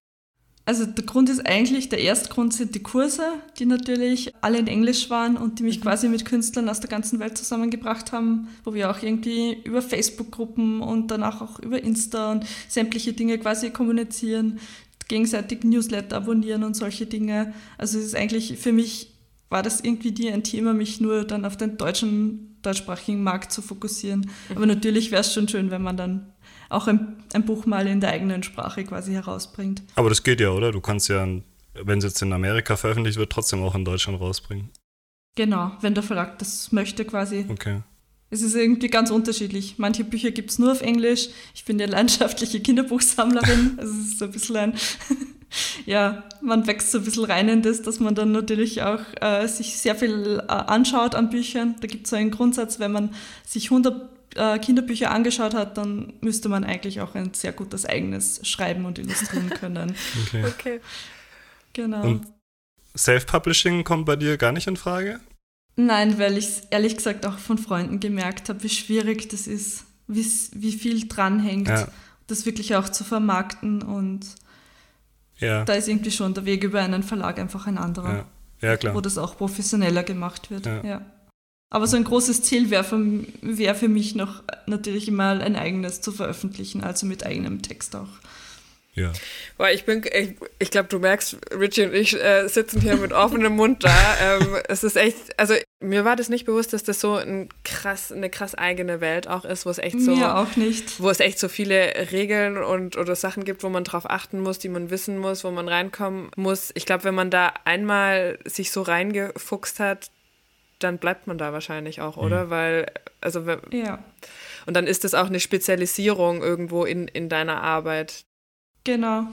Also der Grund ist eigentlich, der erste Grund sind die Kurse, die natürlich alle in Englisch waren und die mich mhm. quasi mit Künstlern aus der ganzen Welt zusammengebracht haben, wo wir auch irgendwie über Facebook-Gruppen und danach auch über Insta und sämtliche Dinge quasi kommunizieren, gegenseitig Newsletter abonnieren und solche Dinge. Also es ist eigentlich für mich war das irgendwie die ein Thema, mich nur dann auf den deutschen, deutschsprachigen Markt zu fokussieren. Mhm. Aber natürlich wäre es schon schön, wenn man dann auch ein, ein Buch mal in der eigenen Sprache quasi herausbringt. Aber das geht ja, oder? Du kannst ja, wenn es jetzt in Amerika veröffentlicht wird, trotzdem auch in Deutschland rausbringen. Genau, wenn der Verlag das möchte quasi. Okay. Es ist irgendwie ganz unterschiedlich. Manche Bücher gibt es nur auf Englisch. Ich bin ja leidenschaftliche Kinderbuchsammlerin. Also es ist so ein bisschen ein, ja, man wächst so ein bisschen rein in das, dass man dann natürlich auch äh, sich sehr viel äh, anschaut an Büchern. Da gibt es so einen Grundsatz, wenn man sich 100 äh, Kinderbücher angeschaut hat, dann müsste man eigentlich auch ein sehr gutes eigenes schreiben und illustrieren können. okay. okay. Genau. Und Self-Publishing kommt bei dir gar nicht in Frage? Nein, weil ich ehrlich gesagt auch von Freunden gemerkt habe, wie schwierig das ist, wie, wie viel dranhängt, ja. das wirklich auch zu vermarkten und ja. da ist irgendwie schon der Weg über einen Verlag einfach ein anderer. Ja, ja klar. Wo das auch professioneller gemacht wird. Ja. Aber so ein großes Ziel wäre für, wär für mich noch natürlich immer ein eigenes zu veröffentlichen, also mit eigenem Text auch. Ja. Boah, ich bin, ich, ich glaube, du merkst, Richie und ich äh, sitzen hier mit offenem Mund da. Ähm, es ist echt, also mir war das nicht bewusst, dass das so ein krass, eine krass eigene Welt auch ist, wo es echt so, mir auch nicht. wo es echt so viele Regeln und oder Sachen gibt, wo man drauf achten muss, die man wissen muss, wo man reinkommen muss. Ich glaube, wenn man da einmal sich so reingefuchst hat, dann bleibt man da wahrscheinlich auch, oder? Mhm. Weil, also, ja. Und dann ist es auch eine Spezialisierung irgendwo in, in deiner Arbeit. Genau.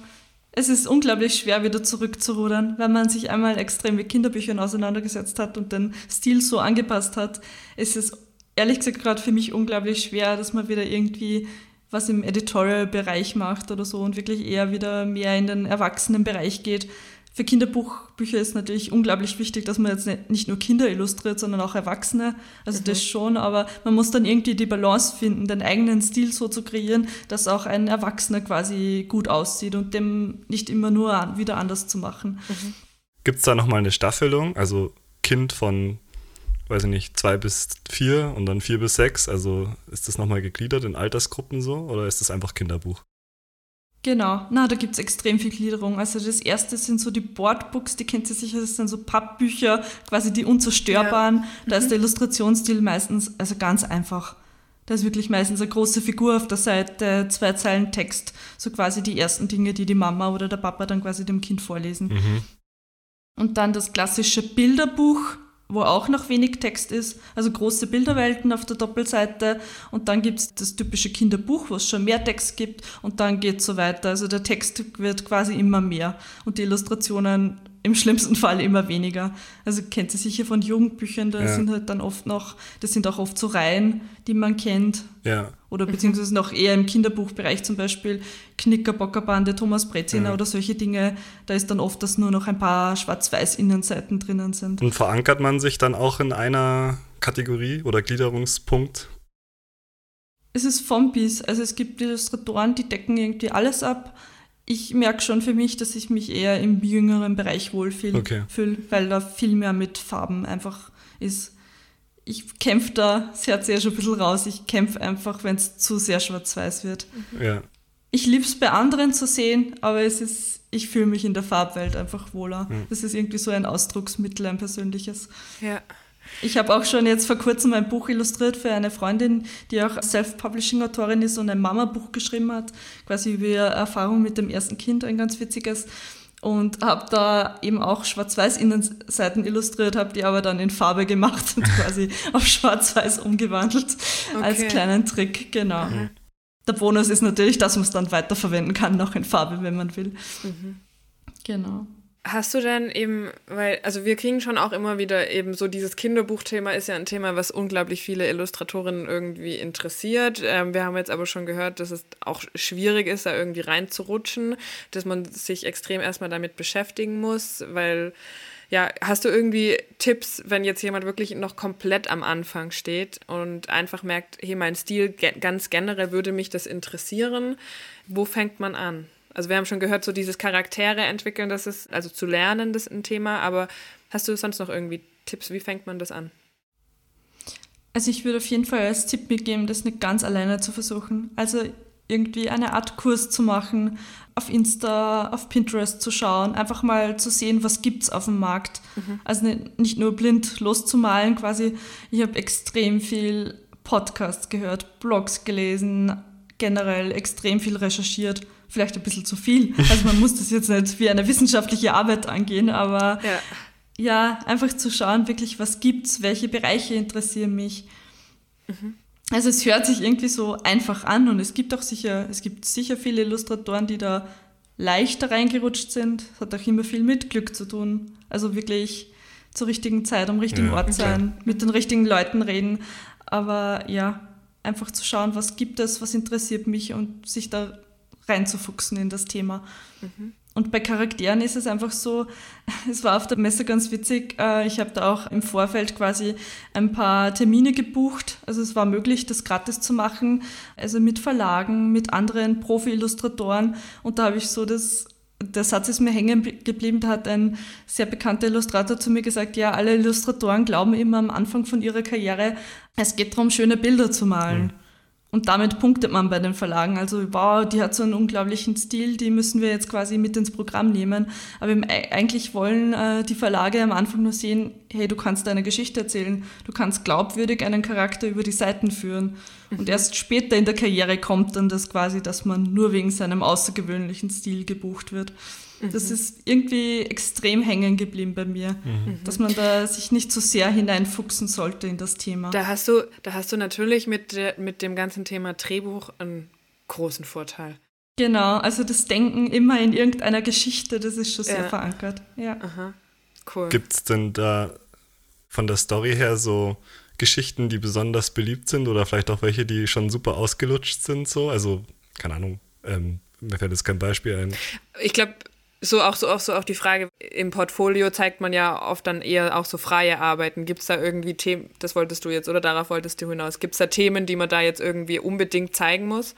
Es ist unglaublich schwer, wieder zurückzurudern, wenn man sich einmal extrem mit Kinderbüchern auseinandergesetzt hat und den Stil so angepasst hat. Es ist ehrlich gesagt gerade für mich unglaublich schwer, dass man wieder irgendwie was im Editorial-Bereich macht oder so und wirklich eher wieder mehr in den Erwachsenenbereich geht, für Kinderbuchbücher ist natürlich unglaublich wichtig, dass man jetzt nicht nur Kinder illustriert, sondern auch Erwachsene. Also mhm. das schon, aber man muss dann irgendwie die Balance finden, den eigenen Stil so zu kreieren, dass auch ein Erwachsener quasi gut aussieht und dem nicht immer nur wieder anders zu machen. Mhm. Gibt es da nochmal eine Staffelung? Also Kind von, weiß ich nicht, zwei bis vier und dann vier bis sechs? Also ist das nochmal gegliedert in Altersgruppen so oder ist das einfach Kinderbuch? Genau, na, da gibt es extrem viel Gliederung. Also das erste sind so die Boardbooks, die kennt ihr sicher, das sind so Pappbücher, quasi die unzerstörbaren. Ja. Da mhm. ist der Illustrationsstil meistens also ganz einfach. Da ist wirklich meistens eine große Figur auf der Seite, zwei Zeilen Text, so quasi die ersten Dinge, die die Mama oder der Papa dann quasi dem Kind vorlesen. Mhm. Und dann das klassische Bilderbuch, wo auch noch wenig Text ist, also große Bilderwelten auf der Doppelseite. Und dann gibt es das typische Kinderbuch, wo es schon mehr Text gibt. Und dann geht es so weiter. Also der Text wird quasi immer mehr. Und die Illustrationen im schlimmsten Fall immer weniger. Also kennt ihr sicher von Jugendbüchern, da ja. sind halt dann oft noch, das sind auch oft so Reihen, die man kennt. Ja. Oder beziehungsweise noch eher im Kinderbuchbereich zum Beispiel Knickerbockerbande, Thomas Breziner ja. oder solche Dinge. Da ist dann oft, dass nur noch ein paar Schwarz-Weiß-Innenseiten drinnen sind. Und verankert man sich dann auch in einer Kategorie oder Gliederungspunkt? es ist vom bis. Also es gibt Illustratoren, die decken irgendwie alles ab. Ich merke schon für mich, dass ich mich eher im jüngeren Bereich wohlfühle, Okay. fühl, weil da viel mehr mit Farben einfach ist. Ich kämpfe da, das sich ja schon ein bisschen raus, ich kämpfe einfach, wenn es zu sehr schwarz-weiß wird. Ja. Ich liebe es bei anderen zu sehen, aber es ist, ich fühle mich in der Farbwelt einfach wohler. Das ist irgendwie so ein Ausdrucksmittel, ein persönliches. Ja. Ich habe auch schon jetzt vor kurzem ein Buch illustriert für eine Freundin, die auch Self-Publishing-Autorin ist und ein Mama-Buch geschrieben hat, quasi über ihre Erfahrung mit dem ersten Kind, ein ganz witziges. Und habe da eben auch Schwarz-Weiß-Innenseiten illustriert, habe die aber dann in Farbe gemacht und quasi auf Schwarz-Weiß umgewandelt als Okay. kleinen Trick, genau. Der Bonus ist natürlich, dass man es dann weiterverwenden kann, noch in Farbe, wenn man will. Genau. Hast du denn eben, weil, also wir kriegen schon auch immer wieder eben so dieses Kinderbuchthema ist ja ein Thema, was unglaublich viele Illustratorinnen irgendwie interessiert. Ähm, wir haben jetzt aber schon gehört, dass es auch schwierig ist, da irgendwie reinzurutschen, dass man sich extrem erstmal damit beschäftigen muss, weil, ja, hast du irgendwie Tipps, wenn jetzt jemand wirklich noch komplett am Anfang steht und einfach merkt, hey, mein Stil ganz generell würde mich das interessieren, wo fängt man an? Also wir haben schon gehört, so dieses Charaktere entwickeln, das ist, also zu lernen, das ist ein Thema, aber hast du sonst noch irgendwie Tipps, wie fängt man das an? Also ich würde auf jeden Fall als Tipp mitgeben, das nicht ganz alleine zu versuchen. Also irgendwie eine Art Kurs zu machen, auf Insta, auf Pinterest zu schauen, einfach mal zu sehen, was gibt's auf dem Markt. Also nicht, nicht nur blind loszumalen quasi. Ich habe extrem viel Podcasts gehört, Blogs gelesen, generell extrem viel recherchiert. Vielleicht ein bisschen zu viel. Also man muss das jetzt nicht wie eine wissenschaftliche Arbeit angehen, aber Ja. ja, einfach zu schauen, wirklich, was gibt's, welche Bereiche interessieren mich. Also es hört sich irgendwie so einfach an und es gibt auch sicher, es gibt sicher viele Illustratoren, die da leichter reingerutscht sind. Es hat auch immer viel mit Glück zu tun. Also wirklich zur richtigen Zeit, am richtigen Ja, Ort sein, mit den richtigen Leuten reden. Aber ja, einfach zu schauen, was gibt es, was interessiert mich und sich da reinzufuchsen in das Thema. Und bei Charakteren ist es einfach so, es war auf der Messe ganz witzig, äh, ich habe da auch im Vorfeld quasi ein paar Termine gebucht. Also es war möglich, das gratis zu machen, also mit Verlagen, mit anderen Profi-Illustratoren. Und da habe ich so das, der Satz ist mir hängen geblieben, da hat ein sehr bekannter Illustrator zu mir gesagt, ja, alle Illustratoren glauben immer am Anfang von ihrer Karriere, es geht darum, schöne Bilder zu malen. Und damit punktet man bei den Verlagen. Also, wow, die hat so einen unglaublichen Stil, die müssen wir jetzt quasi mit ins Programm nehmen. Aber eigentlich wollen äh, die Verlage am Anfang nur sehen, hey, du kannst deine Geschichte erzählen, du kannst glaubwürdig einen Charakter über die Seiten führen. Und erst später in der Karriere kommt dann das quasi, dass man nur wegen seinem außergewöhnlichen Stil gebucht wird. Das ist irgendwie extrem hängen geblieben bei mir, dass man da sich nicht so sehr hineinfuchsen sollte in das Thema. Da hast du, da hast du natürlich mit, der, mit dem ganzen Thema Drehbuch einen großen Vorteil. Genau, also das Denken immer in irgendeiner Geschichte, das ist schon sehr Ja. verankert. Ja. Aha, cool. Gibt es denn da von der Story her so Geschichten, die besonders beliebt sind oder vielleicht auch welche, die schon super ausgelutscht sind? So? Also, keine Ahnung, ähm, mir fällt jetzt kein Beispiel ein. Ich glaube, so auch so auch so auch die Frage, im Portfolio zeigt man ja oft dann eher auch so freie Arbeiten. Gibt es da irgendwie Themen, das wolltest du jetzt oder darauf wolltest du hinaus, gibt es da Themen, die man da jetzt irgendwie unbedingt zeigen muss?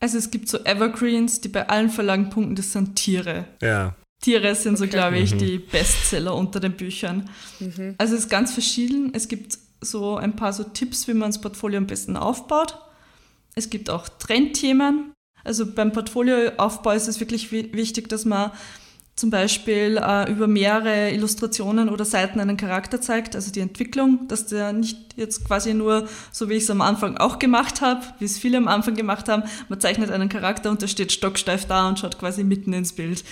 Also es gibt so Evergreens, die bei allen Verlagen punkten, das sind Tiere. Ja, Tiere sind so, glaube ich, die Bestseller unter den Büchern. Also es ist ganz verschieden. Es gibt so ein paar so Tipps, wie man das Portfolio am besten aufbaut. Es gibt auch Trendthemen. Also beim Portfolioaufbau ist es wirklich wi- wichtig, dass man zum Beispiel äh, über mehrere Illustrationen oder Seiten einen Charakter zeigt, also die Entwicklung, dass der nicht jetzt quasi nur, so wie ich es am Anfang auch gemacht habe, wie es viele am Anfang gemacht haben, man zeichnet einen Charakter und der steht stocksteif da und schaut quasi mitten ins Bild.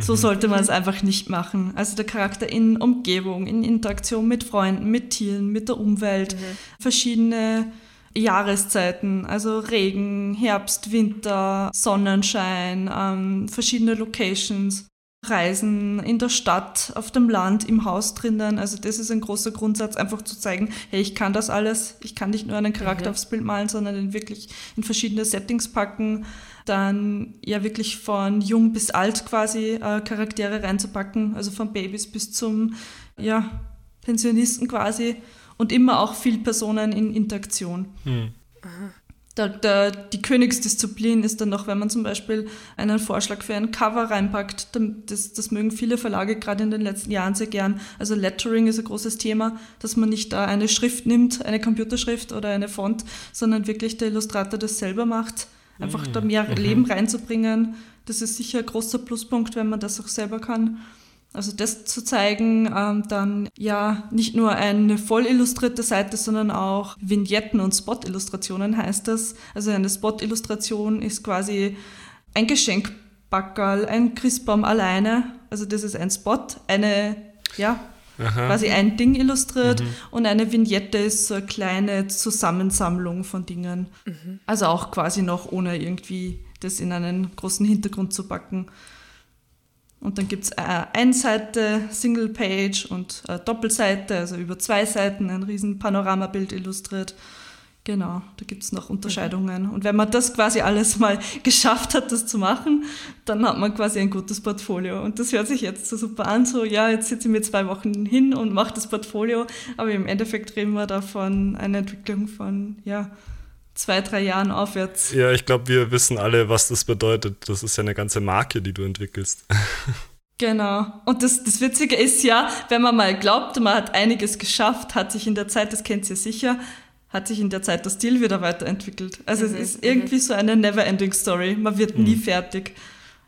So sollte man es einfach nicht machen. Also der Charakter in Umgebung, in Interaktion mit Freunden, mit Tieren, mit der Umwelt, verschiedene Jahreszeiten, also Regen, Herbst, Winter, Sonnenschein, ähm, verschiedene Locations, Reisen in der Stadt, auf dem Land, im Haus drinnen. Also das ist ein großer Grundsatz, einfach zu zeigen, hey, ich kann das alles. Ich kann nicht nur einen Charakter aufs Bild malen, sondern ihn wirklich in verschiedene Settings packen. Dann ja wirklich von jung bis alt quasi äh, Charaktere reinzupacken, also von Babys bis zum ja, Pensionisten quasi und immer auch viel Personen in Interaktion. der, der, die Königsdisziplin ist dann noch, wenn man zum Beispiel einen Vorschlag für ein Cover reinpackt. Das, das mögen viele Verlage gerade in den letzten Jahren sehr gern. Also Lettering ist ein großes Thema, dass man nicht da eine Schrift nimmt, eine Computerschrift oder eine Font, sondern wirklich der Illustrator das selber macht. Einfach da mehr mhm. Leben reinzubringen. Das ist sicher ein großer Pluspunkt, wenn man das auch selber kann. Also das zu zeigen, ähm, dann ja nicht nur eine voll illustrierte Seite, sondern auch Vignetten und Spot-Illustrationen heißt das. Also eine Spot-Illustration ist quasi ein Geschenkbackerl, ein Christbaum alleine. Also das ist ein Spot, eine, ja, Aha. quasi ein Ding illustriert mhm. und eine Vignette ist so eine kleine Zusammensammlung von Dingen. Mhm. Also auch quasi noch ohne irgendwie das in einen großen Hintergrund zu packen. Und dann gibt es äh, Einseite, Single Page und äh, Doppelseite, also über zwei Seiten ein riesen Panoramabild illustriert. Genau, da gibt es noch Unterscheidungen. Und wenn man das quasi alles mal geschafft hat, das zu machen, dann hat man quasi ein gutes Portfolio. Und das hört sich jetzt so super an, so ja, jetzt sitze ich mir zwei Wochen hin und mache das Portfolio, aber im Endeffekt reden wir da von einer Entwicklung von, ja, zwei, drei Jahren aufwärts. Ja, ich glaube, wir wissen alle, was das bedeutet. Das ist ja eine ganze Marke, die du entwickelst. Genau. Und das, das Witzige ist ja, wenn man mal glaubt, man hat einiges geschafft, hat sich in der Zeit, das kennt ihr sicher, hat sich in der Zeit der Stil wieder weiterentwickelt. Also mhm, es ist irgendwie so eine never-ending Story. Man wird mhm. nie fertig.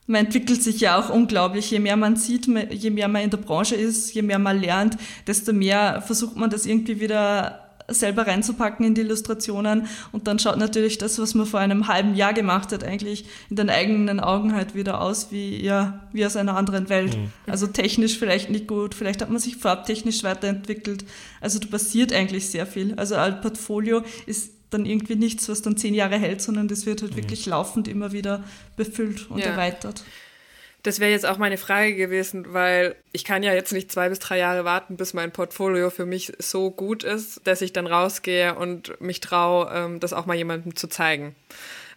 Man entwickelt sich ja auch unglaublich. Je mehr man sieht, je mehr man in der Branche ist, je mehr man lernt, desto mehr versucht man das irgendwie wieder selber reinzupacken in die Illustrationen und dann schaut natürlich das, was man vor einem halben Jahr gemacht hat, eigentlich in den eigenen Augen halt wieder aus wie, ja, wie aus einer anderen Welt. Mhm. Also technisch vielleicht nicht gut, vielleicht hat man sich farbtechnisch weiterentwickelt. Also da passiert eigentlich sehr viel. Also ein Portfolio ist dann irgendwie nichts, was dann zehn Jahre hält, sondern das wird halt mhm. wirklich laufend immer wieder befüllt und ja. erweitert. Das wäre jetzt auch meine Frage gewesen, weil ich kann ja jetzt nicht zwei bis drei Jahre warten, bis mein Portfolio für mich so gut ist, dass ich dann rausgehe und mich traue, ähm, das auch mal jemandem zu zeigen.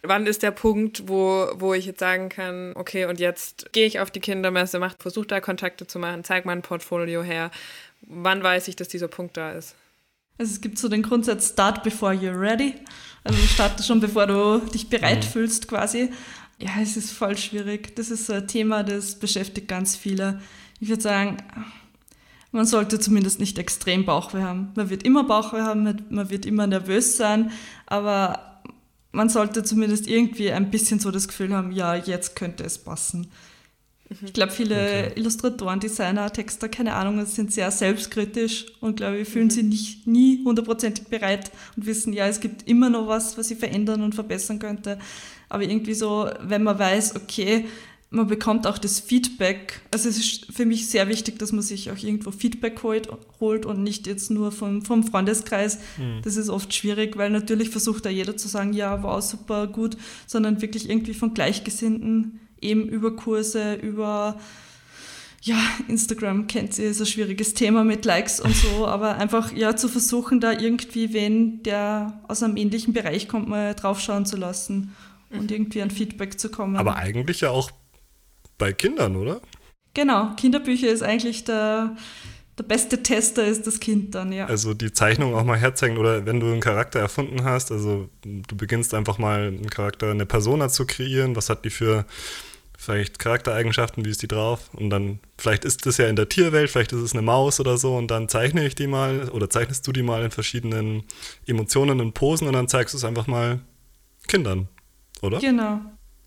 Wann ist der Punkt, wo, wo ich jetzt sagen kann, okay, und jetzt gehe ich auf die Kindermesse, versuche da Kontakte zu machen, zeige mein Portfolio her. Wann weiß ich, dass dieser Punkt da ist? Also es gibt so den Grundsatz, start before you're ready. Also starte schon, bevor du dich bereit mhm. fühlst quasi. Ja, es ist voll schwierig. Das ist so ein Thema, das beschäftigt ganz viele. Ich würde sagen, man sollte zumindest nicht extrem Bauchweh haben. Man wird immer Bauchweh haben, man wird immer nervös sein, aber man sollte zumindest irgendwie ein bisschen so das Gefühl haben, ja, jetzt könnte es passen. Mhm. Ich glaube, viele okay. Illustratoren, Designer, Texter, keine Ahnung, sind sehr selbstkritisch und glaube ich, fühlen mhm. sich nicht, nie hundertprozentig bereit und wissen, ja, es gibt immer noch was, was sie verändern und verbessern könnte. Aber irgendwie so, wenn man weiß, okay, man bekommt auch das Feedback. Also es ist für mich sehr wichtig, dass man sich auch irgendwo Feedback holt, holt und nicht jetzt nur vom, vom Freundeskreis. Mhm. Das ist oft schwierig, weil natürlich versucht da jeder zu sagen, ja, wow, super, gut, sondern wirklich irgendwie von Gleichgesinnten eben über Kurse, über ja, Instagram kennt sie, ist ein schwieriges Thema mit Likes und so, aber einfach ja zu versuchen, da irgendwie wen, der aus einem ähnlichen Bereich kommt, mal draufschauen zu lassen und irgendwie ein Feedback zu kommen. Aber eigentlich ja auch bei Kindern, oder? Genau, Kinderbücher ist eigentlich der, der beste Tester ist das Kind dann, ja. Also die Zeichnung auch mal herzeigen oder wenn du einen Charakter erfunden hast, also du beginnst einfach mal einen Charakter, eine Persona zu kreieren, was hat die für vielleicht Charaktereigenschaften, wie ist die drauf? Und dann, vielleicht ist das ja in der Tierwelt, vielleicht ist es eine Maus oder so und dann zeichne ich die mal oder zeichnest du die mal in verschiedenen Emotionen und Posen und dann zeigst du es einfach mal Kindern, oder? Genau.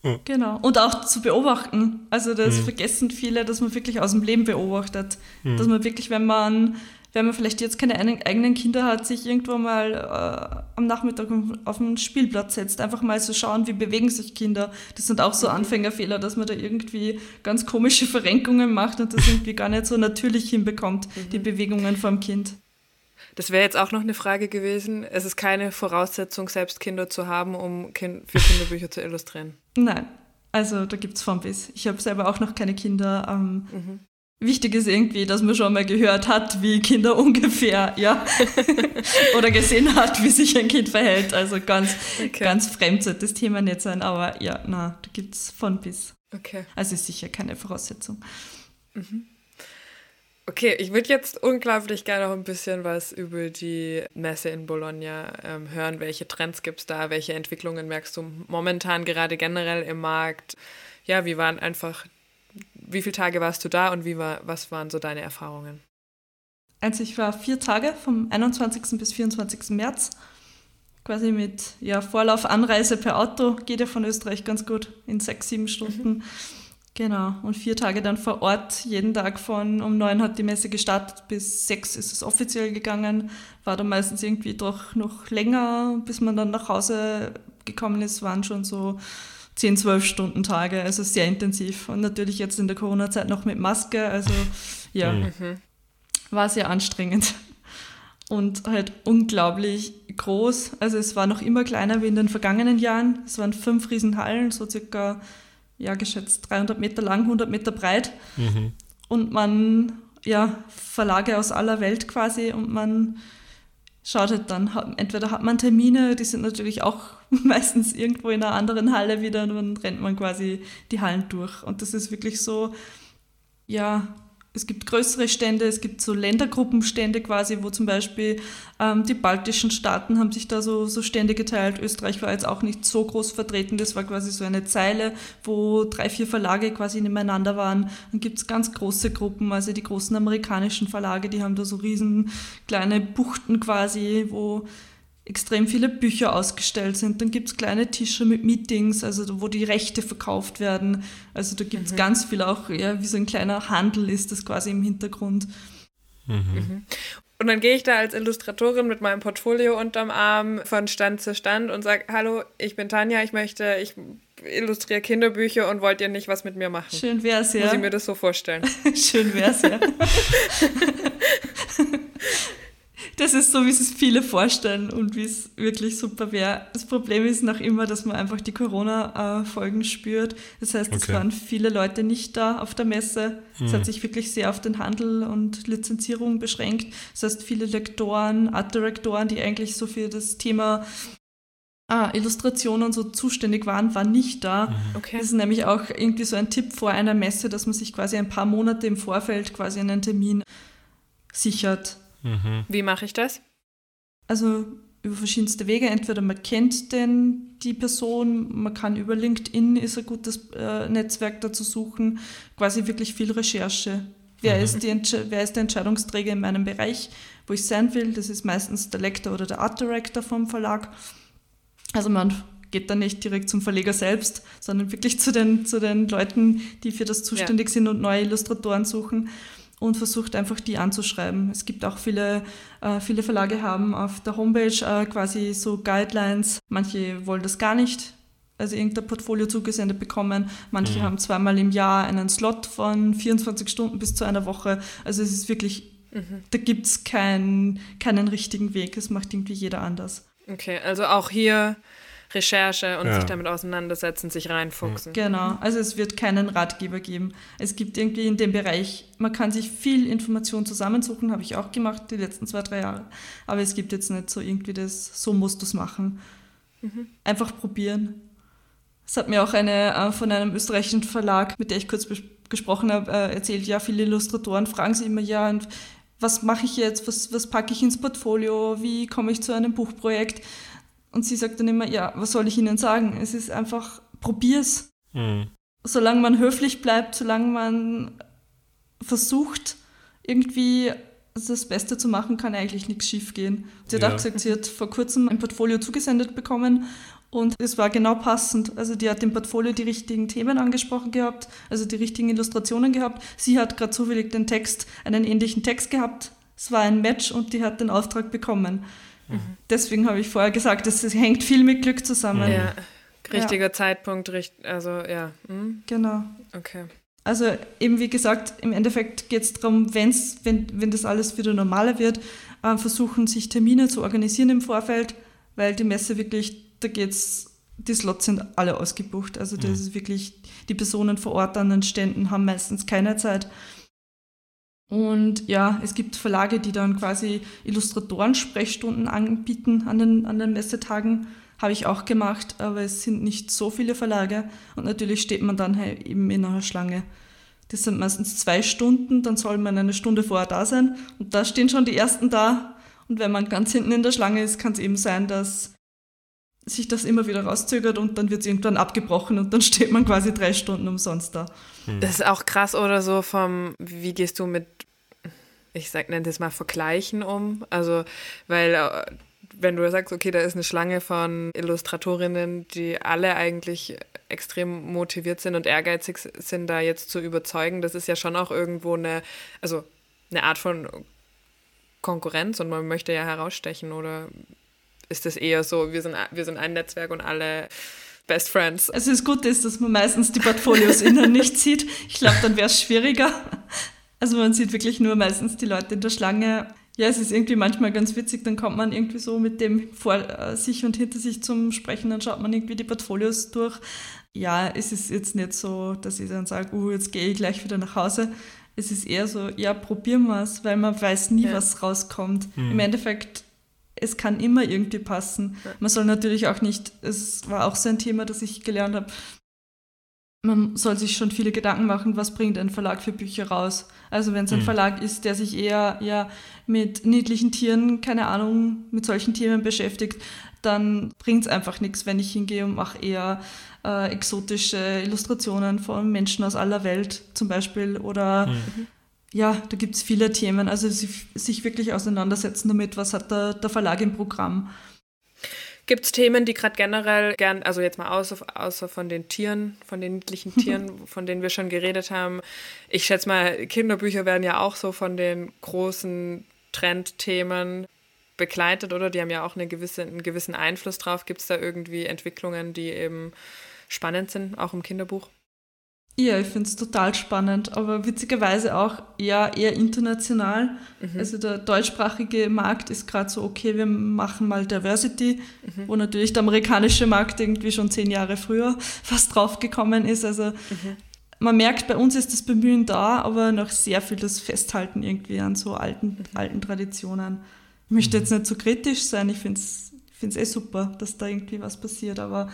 Ja. Genau. Und auch zu beobachten. Also das mhm. vergessen viele, dass man wirklich aus dem Leben beobachtet. Mhm. Dass man wirklich, wenn man wenn man vielleicht jetzt keine eigenen Kinder hat, sich irgendwo mal äh, am Nachmittag auf den Spielplatz setzt, einfach mal so schauen, wie bewegen sich Kinder. Das sind auch so Anfängerfehler, dass man da irgendwie ganz komische Verrenkungen macht und das irgendwie gar nicht so natürlich hinbekommt, mhm. die Bewegungen vom Kind. Das wäre jetzt auch noch eine Frage gewesen. Es ist keine Voraussetzung, selbst Kinder zu haben, um kind für Kinderbücher zu illustrieren. Nein, also da gibt es von bis. Ich habe selber auch noch keine Kinder. Ähm, mhm. Wichtig ist irgendwie, dass man schon mal gehört hat, wie Kinder ungefähr, ja, oder gesehen hat, wie sich ein Kind verhält. Also ganz, okay. ganz fremd sollte das Thema nicht sein, aber ja, na, da gibt es von bis. Okay. Also ist sicher keine Voraussetzung. Mhm. Okay, ich würde jetzt unglaublich gerne noch ein bisschen was über die Messe in Bologna ähm, hören. Welche Trends gibt es da? Welche Entwicklungen merkst du momentan gerade generell im Markt? Ja, wie waren einfach, wie viele Tage warst du da und wie war, was waren so deine Erfahrungen? Also ich war vier Tage vom 21. bis 24. März. Quasi mit ja, Vorlauf, Anreise per Auto geht ja von Österreich ganz gut in sechs, sieben Stunden. Mhm. Genau, und vier Tage dann vor Ort, jeden Tag von um neun hat die Messe gestartet, bis sechs ist es offiziell gegangen, war dann meistens irgendwie doch noch länger, bis man dann nach Hause gekommen ist, waren schon so zehn, zwölf Stunden Tage, also sehr intensiv. Und natürlich jetzt in der Corona-Zeit noch mit Maske, also ja, mhm. war sehr anstrengend. Und halt unglaublich groß, also es war noch immer kleiner wie in den vergangenen Jahren, es waren fünf Riesenhallen, so circa ja, geschätzt 300 Meter lang, 100 Meter breit. Mhm. Und man, ja, Verlage aus aller Welt quasi und man schaut halt dann, entweder hat man Termine, die sind natürlich auch meistens irgendwo in einer anderen Halle wieder und dann rennt man quasi die Hallen durch. Und das ist wirklich so, ja, es gibt größere Stände, es gibt so Ländergruppenstände quasi, wo zum Beispiel ähm, die baltischen Staaten haben sich da so, so Stände geteilt. Österreich war jetzt auch nicht so groß vertreten, das war quasi so eine Zeile, wo drei, vier Verlage quasi nebeneinander waren. Dann gibt es ganz große Gruppen, also die großen amerikanischen Verlage, die haben da so riesen kleine Buchten quasi, wo extrem viele Bücher ausgestellt sind. Dann gibt es kleine Tische mit Meetings, also wo die Rechte verkauft werden. Also da gibt es mhm. ganz viel auch, ja, wie so ein kleiner Handel ist das quasi im Hintergrund. Mhm. mhm. Und dann gehe ich da als Illustratorin mit meinem Portfolio unterm Arm von Stand zu Stand und sage, hallo, ich bin Tanja, ich möchte, ich illustriere Kinderbücher und wollt ihr nicht was mit mir machen? Schön wär's, ja. Muss ich mir das so vorstellen? Schön wär's, ja. das ist so, wie es viele vorstellen und wie es wirklich super wäre. Das Problem ist noch immer, dass man einfach die Corona-Folgen spürt. Das heißt, es waren viele Leute nicht da auf der Messe. Es mhm. hat sich wirklich sehr auf den Handel und Lizenzierung beschränkt. Das heißt, viele Lektoren, Art-Direktoren, die eigentlich so für das Thema ah, Illustrationen und so zuständig waren, waren nicht da. Mhm. Okay. Das ist nämlich auch irgendwie so ein Tipp vor einer Messe, dass man sich quasi ein paar Monate im Vorfeld quasi einen Termin sichert. Mhm. Wie mache ich das? Also über verschiedenste Wege. Entweder man kennt denn die Person, man kann über LinkedIn ist ein gutes äh, Netzwerk dazu suchen, quasi wirklich viel Recherche. Wer, mhm. ist die, wer ist der Entscheidungsträger in meinem Bereich, wo ich sein will? Das ist meistens der Lektor oder der Art Director vom Verlag. Also man geht dann nicht direkt zum Verleger selbst, sondern wirklich zu den, zu den Leuten, die für das zuständig ja. sind und neue Illustratoren suchen und versucht einfach die anzuschreiben. Es gibt auch viele, äh, viele Verlage haben auf der Homepage äh, quasi so Guidelines. Manche wollen das gar nicht, also irgendein Portfolio zugesendet bekommen. Manche mhm. haben zweimal im Jahr einen Slot von 24 Stunden bis zu einer Woche. Also es ist wirklich, mhm. da gibt es kein, keinen richtigen Weg. Es macht irgendwie jeder anders. Okay, also auch hier Recherche und ja. sich damit auseinandersetzen, sich reinfuchsen. Genau, also es wird keinen Ratgeber geben. Es gibt irgendwie in dem Bereich, man kann sich viel Information zusammensuchen, habe ich auch gemacht die letzten zwei, drei Jahre, aber es gibt jetzt nicht so irgendwie das, so musst du es machen. Mhm. Einfach probieren. Es hat mir auch eine äh, von einem österreichischen Verlag, mit der ich kurz gesprochen habe, äh, erzählt, ja, viele Illustratoren fragen sie immer, ja, und was mache ich jetzt, was, was packe ich ins Portfolio, wie komme ich zu einem Buchprojekt? Und sie sagt dann immer, ja, was soll ich Ihnen sagen? Es ist einfach, probier's. Mhm. Solange man höflich bleibt, solange man versucht, irgendwie das Beste zu machen, kann eigentlich nichts schief gehen. Sie hat ja. auch gesagt, sie hat vor kurzem ein Portfolio zugesendet bekommen und es war genau passend. Also die hat im Portfolio die richtigen Themen angesprochen gehabt, also die richtigen Illustrationen gehabt. Sie hat gerade zufällig den Text, einen ähnlichen Text gehabt. Es war ein Match und die hat den Auftrag bekommen. Mhm. Deswegen habe ich vorher gesagt, es hängt viel mit Glück zusammen. Ja, richtiger ja. Zeitpunkt, also ja. Hm? Genau. Okay. Also eben wie gesagt, im Endeffekt geht es darum, wenn's, wenn, wenn das alles wieder normaler wird, äh, versuchen sich Termine zu organisieren im Vorfeld, weil die Messe wirklich, da geht's, die Slots sind alle ausgebucht. Also das mhm. ist wirklich, die Personen vor Ort an den Ständen haben meistens keine Zeit. Und ja, es gibt Verlage, die dann quasi Illustratoren-Sprechstunden anbieten an den, an den Messetagen. Habe ich auch gemacht, aber es sind nicht so viele Verlage und natürlich steht man dann halt eben in einer Schlange. Das sind meistens zwei Stunden, dann soll man eine Stunde vorher da sein und da stehen schon die ersten da. Und wenn man ganz hinten in der Schlange ist, kann es eben sein, dass sich das immer wieder rauszögert und dann wird es irgendwann abgebrochen und dann steht man quasi drei Stunden umsonst da. Hm. Das ist auch krass oder so vom, wie gehst du mit, ich sag, nenne das mal Vergleichen um? Also, weil äh, wenn du sagst, okay, da ist eine Schlange von Illustratorinnen, die alle eigentlich extrem motiviert sind und ehrgeizig sind, da jetzt zu überzeugen, das ist ja schon auch irgendwo eine, also eine Art von Konkurrenz und man möchte ja herausstechen oder ist das eher so, wir sind, wir sind ein Netzwerk und alle Best Friends. Also das Gute ist, dass man meistens die Portfolios innen nicht sieht. Ich glaube, dann wäre es schwieriger. Also man sieht wirklich nur meistens die Leute in der Schlange. Ja, es ist irgendwie manchmal ganz witzig, dann kommt man irgendwie so mit dem vor äh, sich und hinter sich zum Sprechen, dann schaut man irgendwie die Portfolios durch. Ja, es ist jetzt nicht so, dass ich dann sage, uh, jetzt gehe ich gleich wieder nach Hause. Es ist eher so, ja, probieren wir es, weil man weiß nie, ja. was rauskommt. Hm. Im Endeffekt es kann immer irgendwie passen. Man soll natürlich auch nicht, es war auch so ein Thema, das ich gelernt habe, man soll sich schon viele Gedanken machen, was bringt ein Verlag für Bücher raus. Also wenn es ein mhm. Verlag ist, der sich eher ja, mit niedlichen Tieren, keine Ahnung, mit solchen Themen beschäftigt, dann bringt es einfach nichts, wenn ich hingehe und mache eher äh, exotische Illustrationen von Menschen aus aller Welt zum Beispiel oder mhm ja, da gibt es viele Themen. Also sich, sich, wirklich auseinandersetzen damit, was hat der, der Verlag im Programm. Gibt es Themen, die gerade generell gern, also jetzt mal außer, außer von den Tieren, von den niedlichen Tieren, von denen wir schon geredet haben. Ich schätze mal, Kinderbücher werden ja auch so von den großen Trendthemen begleitet, oder? Die haben ja auch eine gewisse, einen gewissen Einfluss drauf. Gibt es da irgendwie Entwicklungen, die eben spannend sind, auch im Kinderbuch? Ja, ich finde es total spannend, aber witzigerweise auch eher, eher international. Mhm. Also der deutschsprachige Markt ist gerade so, okay, wir machen mal Diversity, mhm. wo natürlich der amerikanische Markt irgendwie schon zehn Jahre früher fast draufgekommen ist. Also mhm. man merkt, bei uns ist das Bemühen da, aber noch sehr viel das Festhalten irgendwie an so alten, mhm. alten Traditionen. Ich möchte jetzt nicht so kritisch sein, ich finde es ich finde es eh super, dass da irgendwie was passiert, aber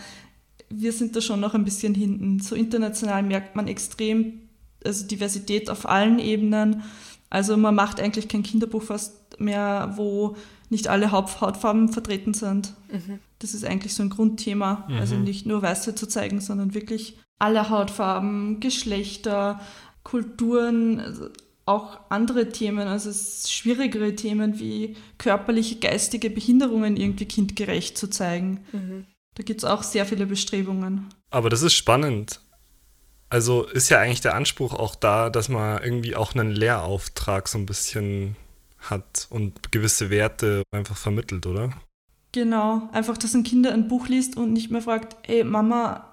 wir sind da schon noch ein bisschen hinten. So international merkt man extrem also Diversität auf allen Ebenen. Also man macht eigentlich kein Kinderbuch fast mehr, wo nicht alle Hautfarben vertreten sind. Mhm. Das ist eigentlich so ein Grundthema. Mhm. Also nicht nur Weiße zu zeigen, sondern wirklich alle Hautfarben, Geschlechter, Kulturen, also auch andere Themen, also schwierigere Themen wie körperliche, geistige Behinderungen irgendwie kindgerecht zu zeigen. Mhm. Da gibt es auch sehr viele Bestrebungen. Aber das ist spannend. Also ist ja eigentlich der Anspruch auch da, dass man irgendwie auch einen Lehrauftrag so ein bisschen hat und gewisse Werte einfach vermittelt, oder? Genau, einfach, dass ein Kind ein Buch liest und nicht mehr fragt, ey Mama,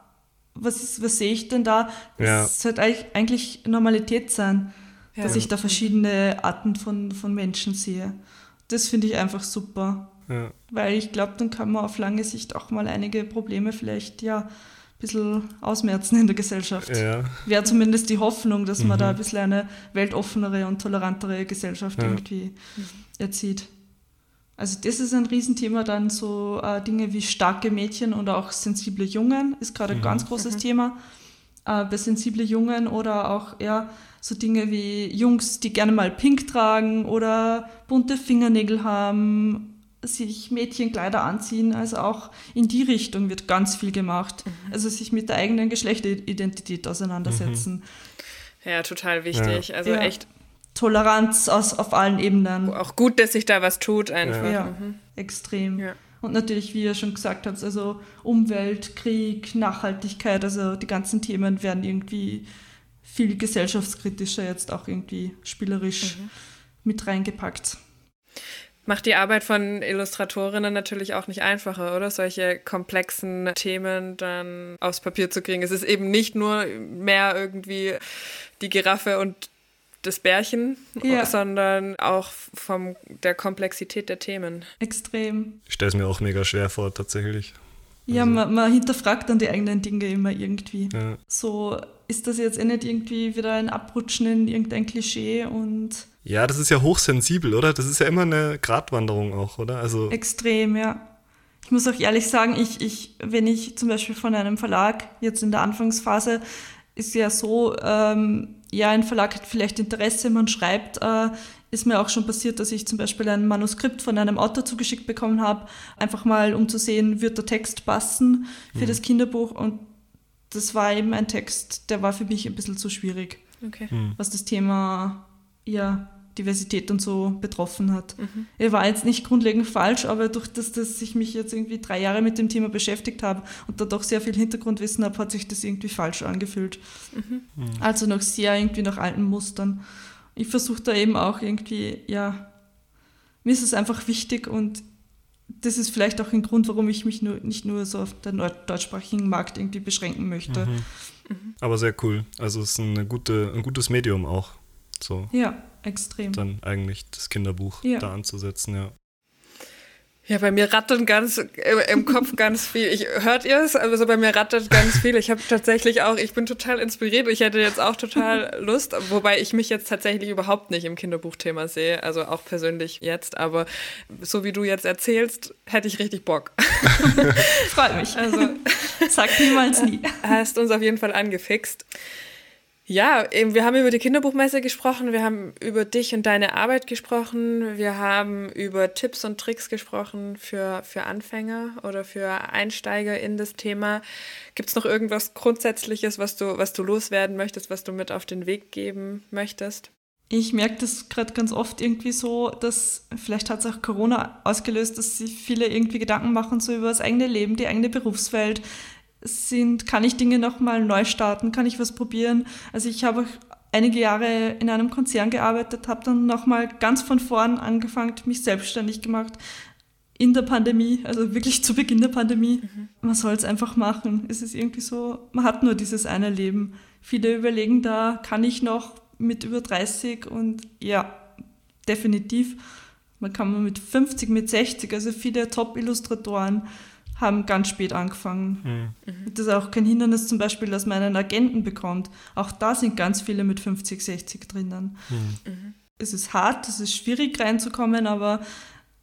was, was sehe ich denn da? Das ja. sollte eigentlich Normalität sein, ja. dass ich da verschiedene Arten von, von Menschen sehe. Das finde ich einfach super. Ja. Weil ich glaube, dann kann man auf lange Sicht auch mal einige Probleme vielleicht ja ein bisschen ausmerzen in der Gesellschaft. Ja. Wäre zumindest die Hoffnung, dass mhm. man da ein bisschen eine weltoffenere und tolerantere Gesellschaft ja. irgendwie erzieht. Also das ist ein Riesenthema, dann so äh, Dinge wie starke Mädchen und auch sensible Jungen ist gerade ein mhm. ganz großes mhm. Thema. Äh, bei sensible Jungen oder auch ja, so Dinge wie Jungs, die gerne mal pink tragen oder bunte Fingernägel haben sich Mädchenkleider anziehen, also auch in die Richtung wird ganz viel gemacht. Mhm. Also sich mit der eigenen Geschlechteridentität auseinandersetzen. Mhm. Ja, total wichtig. Ja. Also ja. echt. Toleranz aus, auf allen Ebenen. Auch gut, dass sich da was tut einfach. Ja, mhm. extrem. Ja. Und natürlich, wie ihr schon gesagt habt, also Umwelt, Krieg, Nachhaltigkeit, also die ganzen Themen werden irgendwie viel gesellschaftskritischer jetzt auch irgendwie spielerisch mhm. mit reingepackt macht die Arbeit von Illustratorinnen natürlich auch nicht einfacher, oder? Solche komplexen Themen dann aufs Papier zu kriegen. Es ist eben nicht nur mehr irgendwie die Giraffe und das Bärchen, ja. sondern auch von der Komplexität der Themen. Extrem. Ich stelle es mir auch mega schwer vor, tatsächlich. Ja, also. man, man, hinterfragt dann die eigenen Dinge immer irgendwie. Ja. So, ist das jetzt eh nicht irgendwie wieder ein Abrutschen in irgendein Klischee und ja, das ist ja hochsensibel, oder? Das ist ja immer eine Gratwanderung auch, oder? Also Extrem, ja. Ich muss auch ehrlich sagen, ich, ich, wenn ich zum Beispiel von einem Verlag jetzt in der Anfangsphase ist ja so, ähm, ja, ein Verlag hat vielleicht Interesse, man schreibt, äh, ist mir auch schon passiert, dass ich zum Beispiel ein Manuskript von einem Autor zugeschickt bekommen habe, einfach mal um zu sehen, wird der Text passen für mhm. das Kinderbuch und das war eben ein Text, der war für mich ein bisschen zu schwierig, okay. mhm. was das Thema ja, Diversität und so betroffen hat. Mhm. Er war jetzt nicht grundlegend falsch, aber durch das, dass ich mich jetzt irgendwie drei Jahre mit dem Thema beschäftigt habe und da doch sehr viel Hintergrundwissen habe, hat sich das irgendwie falsch angefühlt. Mhm. Mhm. Also noch sehr irgendwie nach alten Mustern. Ich versuche da eben auch irgendwie, ja, mir ist es einfach wichtig und das ist vielleicht auch ein Grund, warum ich mich nur, nicht nur so auf den deutschsprachigen Markt irgendwie beschränken möchte. Mhm. Mhm. Aber sehr cool. Also es ist eine gute, ein gutes Medium auch. So. Ja, extrem. Dann eigentlich das Kinderbuch ja. da anzusetzen, ja. Ja, bei mir rattert ganz im, im Kopf ganz viel. Ich hört ihr es? Also bei mir rattert ganz viel. Ich habe tatsächlich auch, ich bin total inspiriert. Ich hätte jetzt auch total Lust, wobei ich mich jetzt tatsächlich überhaupt nicht im Kinderbuchthema sehe, also auch persönlich jetzt. Aber so wie du jetzt erzählst, hätte ich richtig Bock. Freut mich. Also sag niemals nie. Hast uns auf jeden Fall angefixt. Ja, eben, wir haben über die Kinderbuchmesse gesprochen, wir haben über dich und deine Arbeit gesprochen, wir haben über Tipps und Tricks gesprochen für, für Anfänger oder für Einsteiger in das Thema. Gibt es noch irgendwas Grundsätzliches, was du, was du loswerden möchtest, was du mit auf den Weg geben möchtest? Ich merke das gerade ganz oft irgendwie so, dass vielleicht hat es auch Corona ausgelöst, dass sich viele irgendwie Gedanken machen so über das eigene Leben, die eigene Berufswelt, sind, kann ich Dinge nochmal neu starten, kann ich was probieren. Also ich habe einige Jahre in einem Konzern gearbeitet, habe dann nochmal ganz von vorn angefangen, mich selbstständig gemacht in der Pandemie, also wirklich zu Beginn der Pandemie. Mhm. Man soll es einfach machen. Es ist irgendwie so, man hat nur dieses eine Leben. Viele überlegen da, kann ich noch mit über 30 und ja, definitiv. Man kann mit 50, mit 60, also viele Top-Illustratoren haben ganz spät angefangen. Mhm. Das ist auch kein Hindernis zum Beispiel, dass man einen Agenten bekommt. Auch da sind ganz viele mit 50, 60 drinnen. Mhm. Es ist hart, es ist schwierig reinzukommen, aber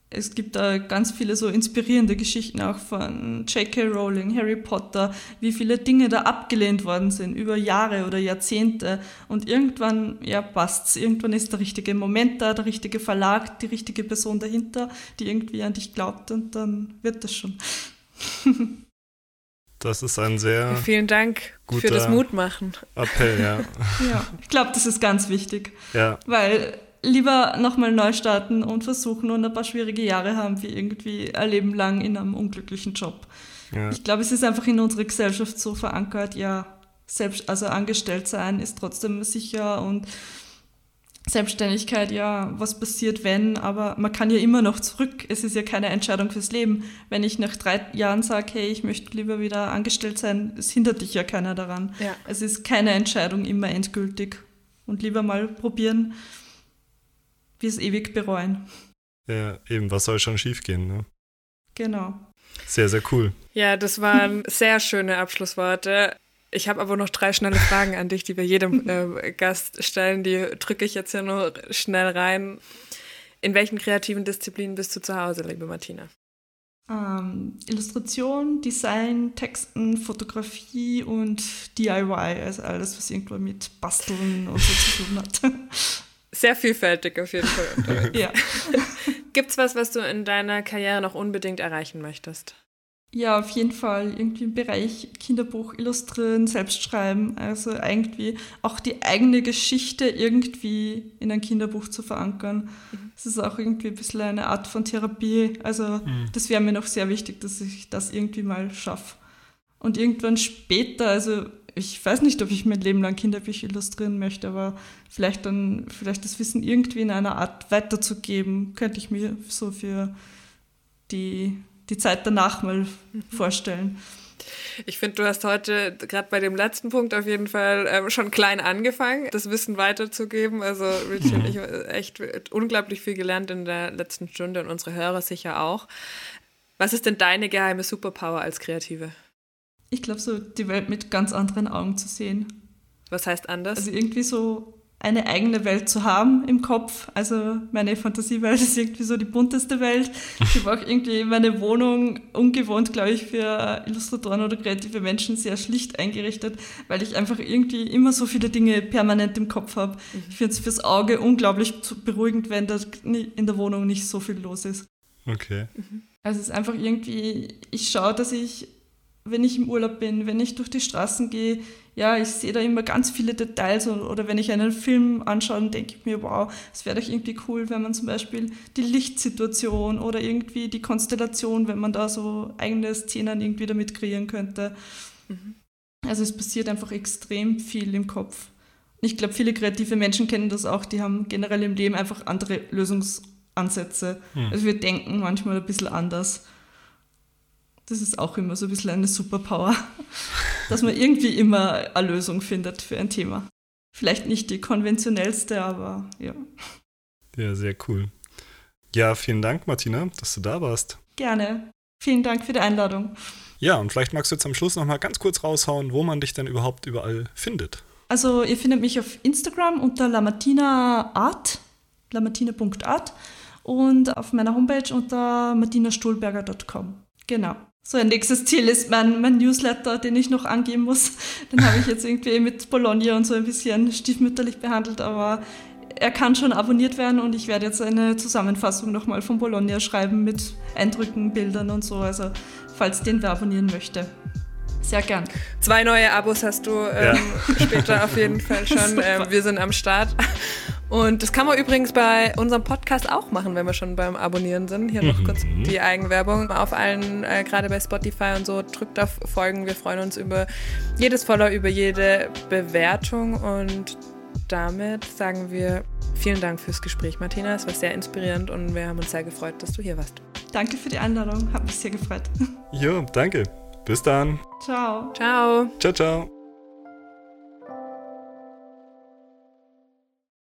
es gibt da ganz viele so inspirierende Geschichten auch von J.K. Rowling, Harry Potter, wie viele Dinge da abgelehnt worden sind über Jahre oder Jahrzehnte. Und irgendwann, ja, passt's. Irgendwann ist der richtige Moment da, der richtige Verlag, die richtige Person dahinter, die irgendwie an dich glaubt und dann wird das schon. Das ist ein sehr. Vielen Dank für das Mutmachen. Appell, ja. ja, ich glaube, das ist ganz wichtig. Ja. Weil lieber nochmal neu starten und versuchen und ein paar schwierige Jahre haben, wie irgendwie ein Leben lang in einem unglücklichen Job. Ja. Ich glaube, es ist einfach in unserer Gesellschaft so verankert, ja, selbst, also angestellt sein ist trotzdem sicher und Selbstständigkeit, ja, was passiert, wenn, aber man kann ja immer noch zurück. Es ist ja keine Entscheidung fürs Leben. Wenn ich nach drei Jahren sage, hey, ich möchte lieber wieder angestellt sein, es hindert dich ja keiner daran. Ja. Es ist keine Entscheidung immer endgültig. Und lieber mal probieren, wie es ewig bereuen. Ja, eben, was soll schon schiefgehen, ne? Genau. Sehr, sehr cool. Ja, das waren sehr schöne Abschlussworte. Ich habe aber noch drei schnelle Fragen an dich, die wir jedem äh, Gast stellen. Die drücke ich jetzt hier nur schnell rein. In welchen kreativen Disziplinen bist du zu Hause, liebe Martina? Ähm, Illustration, Design, Texten, Fotografie und DIY, also alles, was irgendwo mit Basteln und so zu tun hat. Sehr vielfältig auf jeden Fall. ja. Gibt es was, was du in deiner Karriere noch unbedingt erreichen möchtest? Ja, auf jeden Fall irgendwie im Bereich Kinderbuch illustrieren, selbst schreiben. Also irgendwie auch die eigene Geschichte irgendwie in ein Kinderbuch zu verankern. Mhm. Das ist auch irgendwie ein bisschen eine Art von Therapie. Also mhm. das wäre mir noch sehr wichtig, dass ich das irgendwie mal schaffe. Und irgendwann später, also ich weiß nicht, ob ich mein Leben lang Kinderbücher illustrieren möchte, aber vielleicht dann, vielleicht das Wissen irgendwie in einer Art weiterzugeben, könnte ich mir so für die die Zeit danach mal vorstellen. Ich finde, du hast heute gerade bei dem letzten Punkt auf jeden Fall ähm, schon klein angefangen, das Wissen weiterzugeben. Also Richie und ich echt unglaublich viel gelernt in der letzten Stunde und unsere Hörer sicher auch. Was ist denn deine geheime Superpower als Kreative? Ich glaube, so die Welt mit ganz anderen Augen zu sehen. Was heißt anders? Also irgendwie so eine eigene Welt zu haben im Kopf. Also meine Fantasiewelt ist irgendwie so die bunteste Welt. Ich habe auch irgendwie meine Wohnung ungewohnt, glaube ich, für Illustratoren oder kreative Menschen sehr schlicht eingerichtet, weil ich einfach irgendwie immer so viele Dinge permanent im Kopf habe. Mhm. Ich finde es fürs Auge unglaublich beruhigend, wenn da in der Wohnung nicht so viel los ist. Okay. Mhm. Also es ist einfach irgendwie, ich schaue, dass ich, wenn ich im Urlaub bin, wenn ich durch die Straßen gehe, ja, ich sehe da immer ganz viele Details oder wenn ich einen Film anschaue, dann denke ich mir, wow, es wäre doch irgendwie cool, wenn man zum Beispiel die Lichtsituation oder irgendwie die Konstellation, wenn man da so eigene Szenen irgendwie damit kreieren könnte. Mhm. Also es passiert einfach extrem viel im Kopf. Ich glaube, viele kreative Menschen kennen das auch, die haben generell im Leben einfach andere Lösungsansätze. Mhm. Also wir denken manchmal ein bisschen anders. Das ist auch immer so ein bisschen eine Superpower, dass man irgendwie immer eine Lösung findet für ein Thema. Vielleicht nicht die konventionellste, aber ja. Ja, sehr cool. Ja, vielen Dank, Martina, dass du da warst. Gerne. Vielen Dank für die Einladung. Ja, und vielleicht magst du jetzt am Schluss noch mal ganz kurz raushauen, wo man dich denn überhaupt überall findet. Also, ihr findet mich auf Instagram unter lamartinaart, lamartina.art und auf meiner Homepage unter martinastolberger.com. Genau. So, ein nächstes Ziel ist mein, mein Newsletter, den ich noch angeben muss. Den habe ich jetzt irgendwie mit Bologna und so ein bisschen stiefmütterlich behandelt, aber er kann schon abonniert werden und ich werde jetzt eine Zusammenfassung nochmal von Bologna schreiben mit Eindrücken, Bildern und so. Also, falls den wer abonnieren möchte. Sehr gern. Zwei neue Abos hast du ähm, ja. später auf jeden Fall schon. Ähm, wir sind am Start. Und das kann man übrigens bei unserem Podcast auch machen, wenn wir schon beim Abonnieren sind. Hier noch kurz mhm. die Eigenwerbung. Auf allen, äh, gerade bei Spotify und so, drückt auf Folgen. Wir freuen uns über jedes Follow, über jede Bewertung. Und damit sagen wir vielen Dank fürs Gespräch, Martina. Es war sehr inspirierend und wir haben uns sehr gefreut, dass du hier warst. Danke für die Einladung. Hat mich sehr gefreut. Jo, danke. Bis dann. Ciao. Ciao. Ciao, ciao.